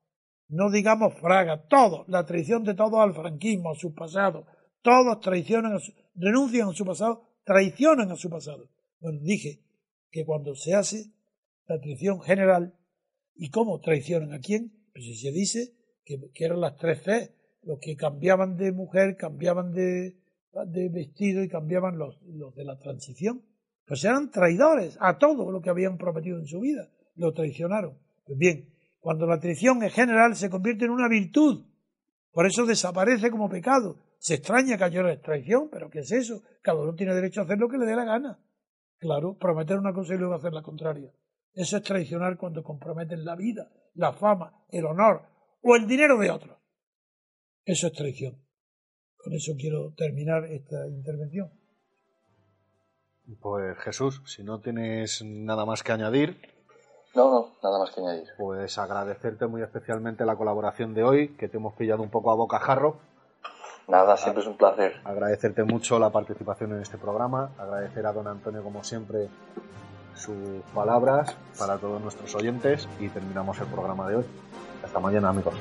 Speaker 3: no digamos Fraga, todos, la traición de todos al franquismo, a su pasado, todos traicionan, renuncian a su pasado, traicionan a su pasado. Bueno, dije que cuando se hace la traición general, ¿y cómo traicionan a quién? Pues si se dice que, eran las tres C, los que cambiaban de mujer, cambiaban de, de vestido y cambiaban los, los de la transición. Pues eran traidores a todo lo que habían prometido en su vida, lo traicionaron. Pues bien, cuando la traición es general se convierte en una virtud. Por eso desaparece como pecado. Se extraña que haya traición, pero ¿qué es eso? Cada uno tiene derecho a hacer lo que le dé la gana. Claro, prometer una cosa y luego hacer la contraria. Eso es traicionar cuando comprometen la vida, la fama, el honor o el dinero de otros. Eso es traición. Con eso quiero terminar esta intervención.
Speaker 1: Pues Jesús, si no tienes nada más que añadir,
Speaker 2: no, no, nada más que añadir.
Speaker 1: Pues agradecerte muy especialmente la colaboración de hoy, que te hemos pillado un poco a bocajarro.
Speaker 2: Nada, siempre es un placer.
Speaker 1: Agradecerte mucho la participación en este programa, agradecer a don Antonio como siempre sus palabras para todos nuestros oyentes y terminamos el programa de hoy. Hasta mañana amigos.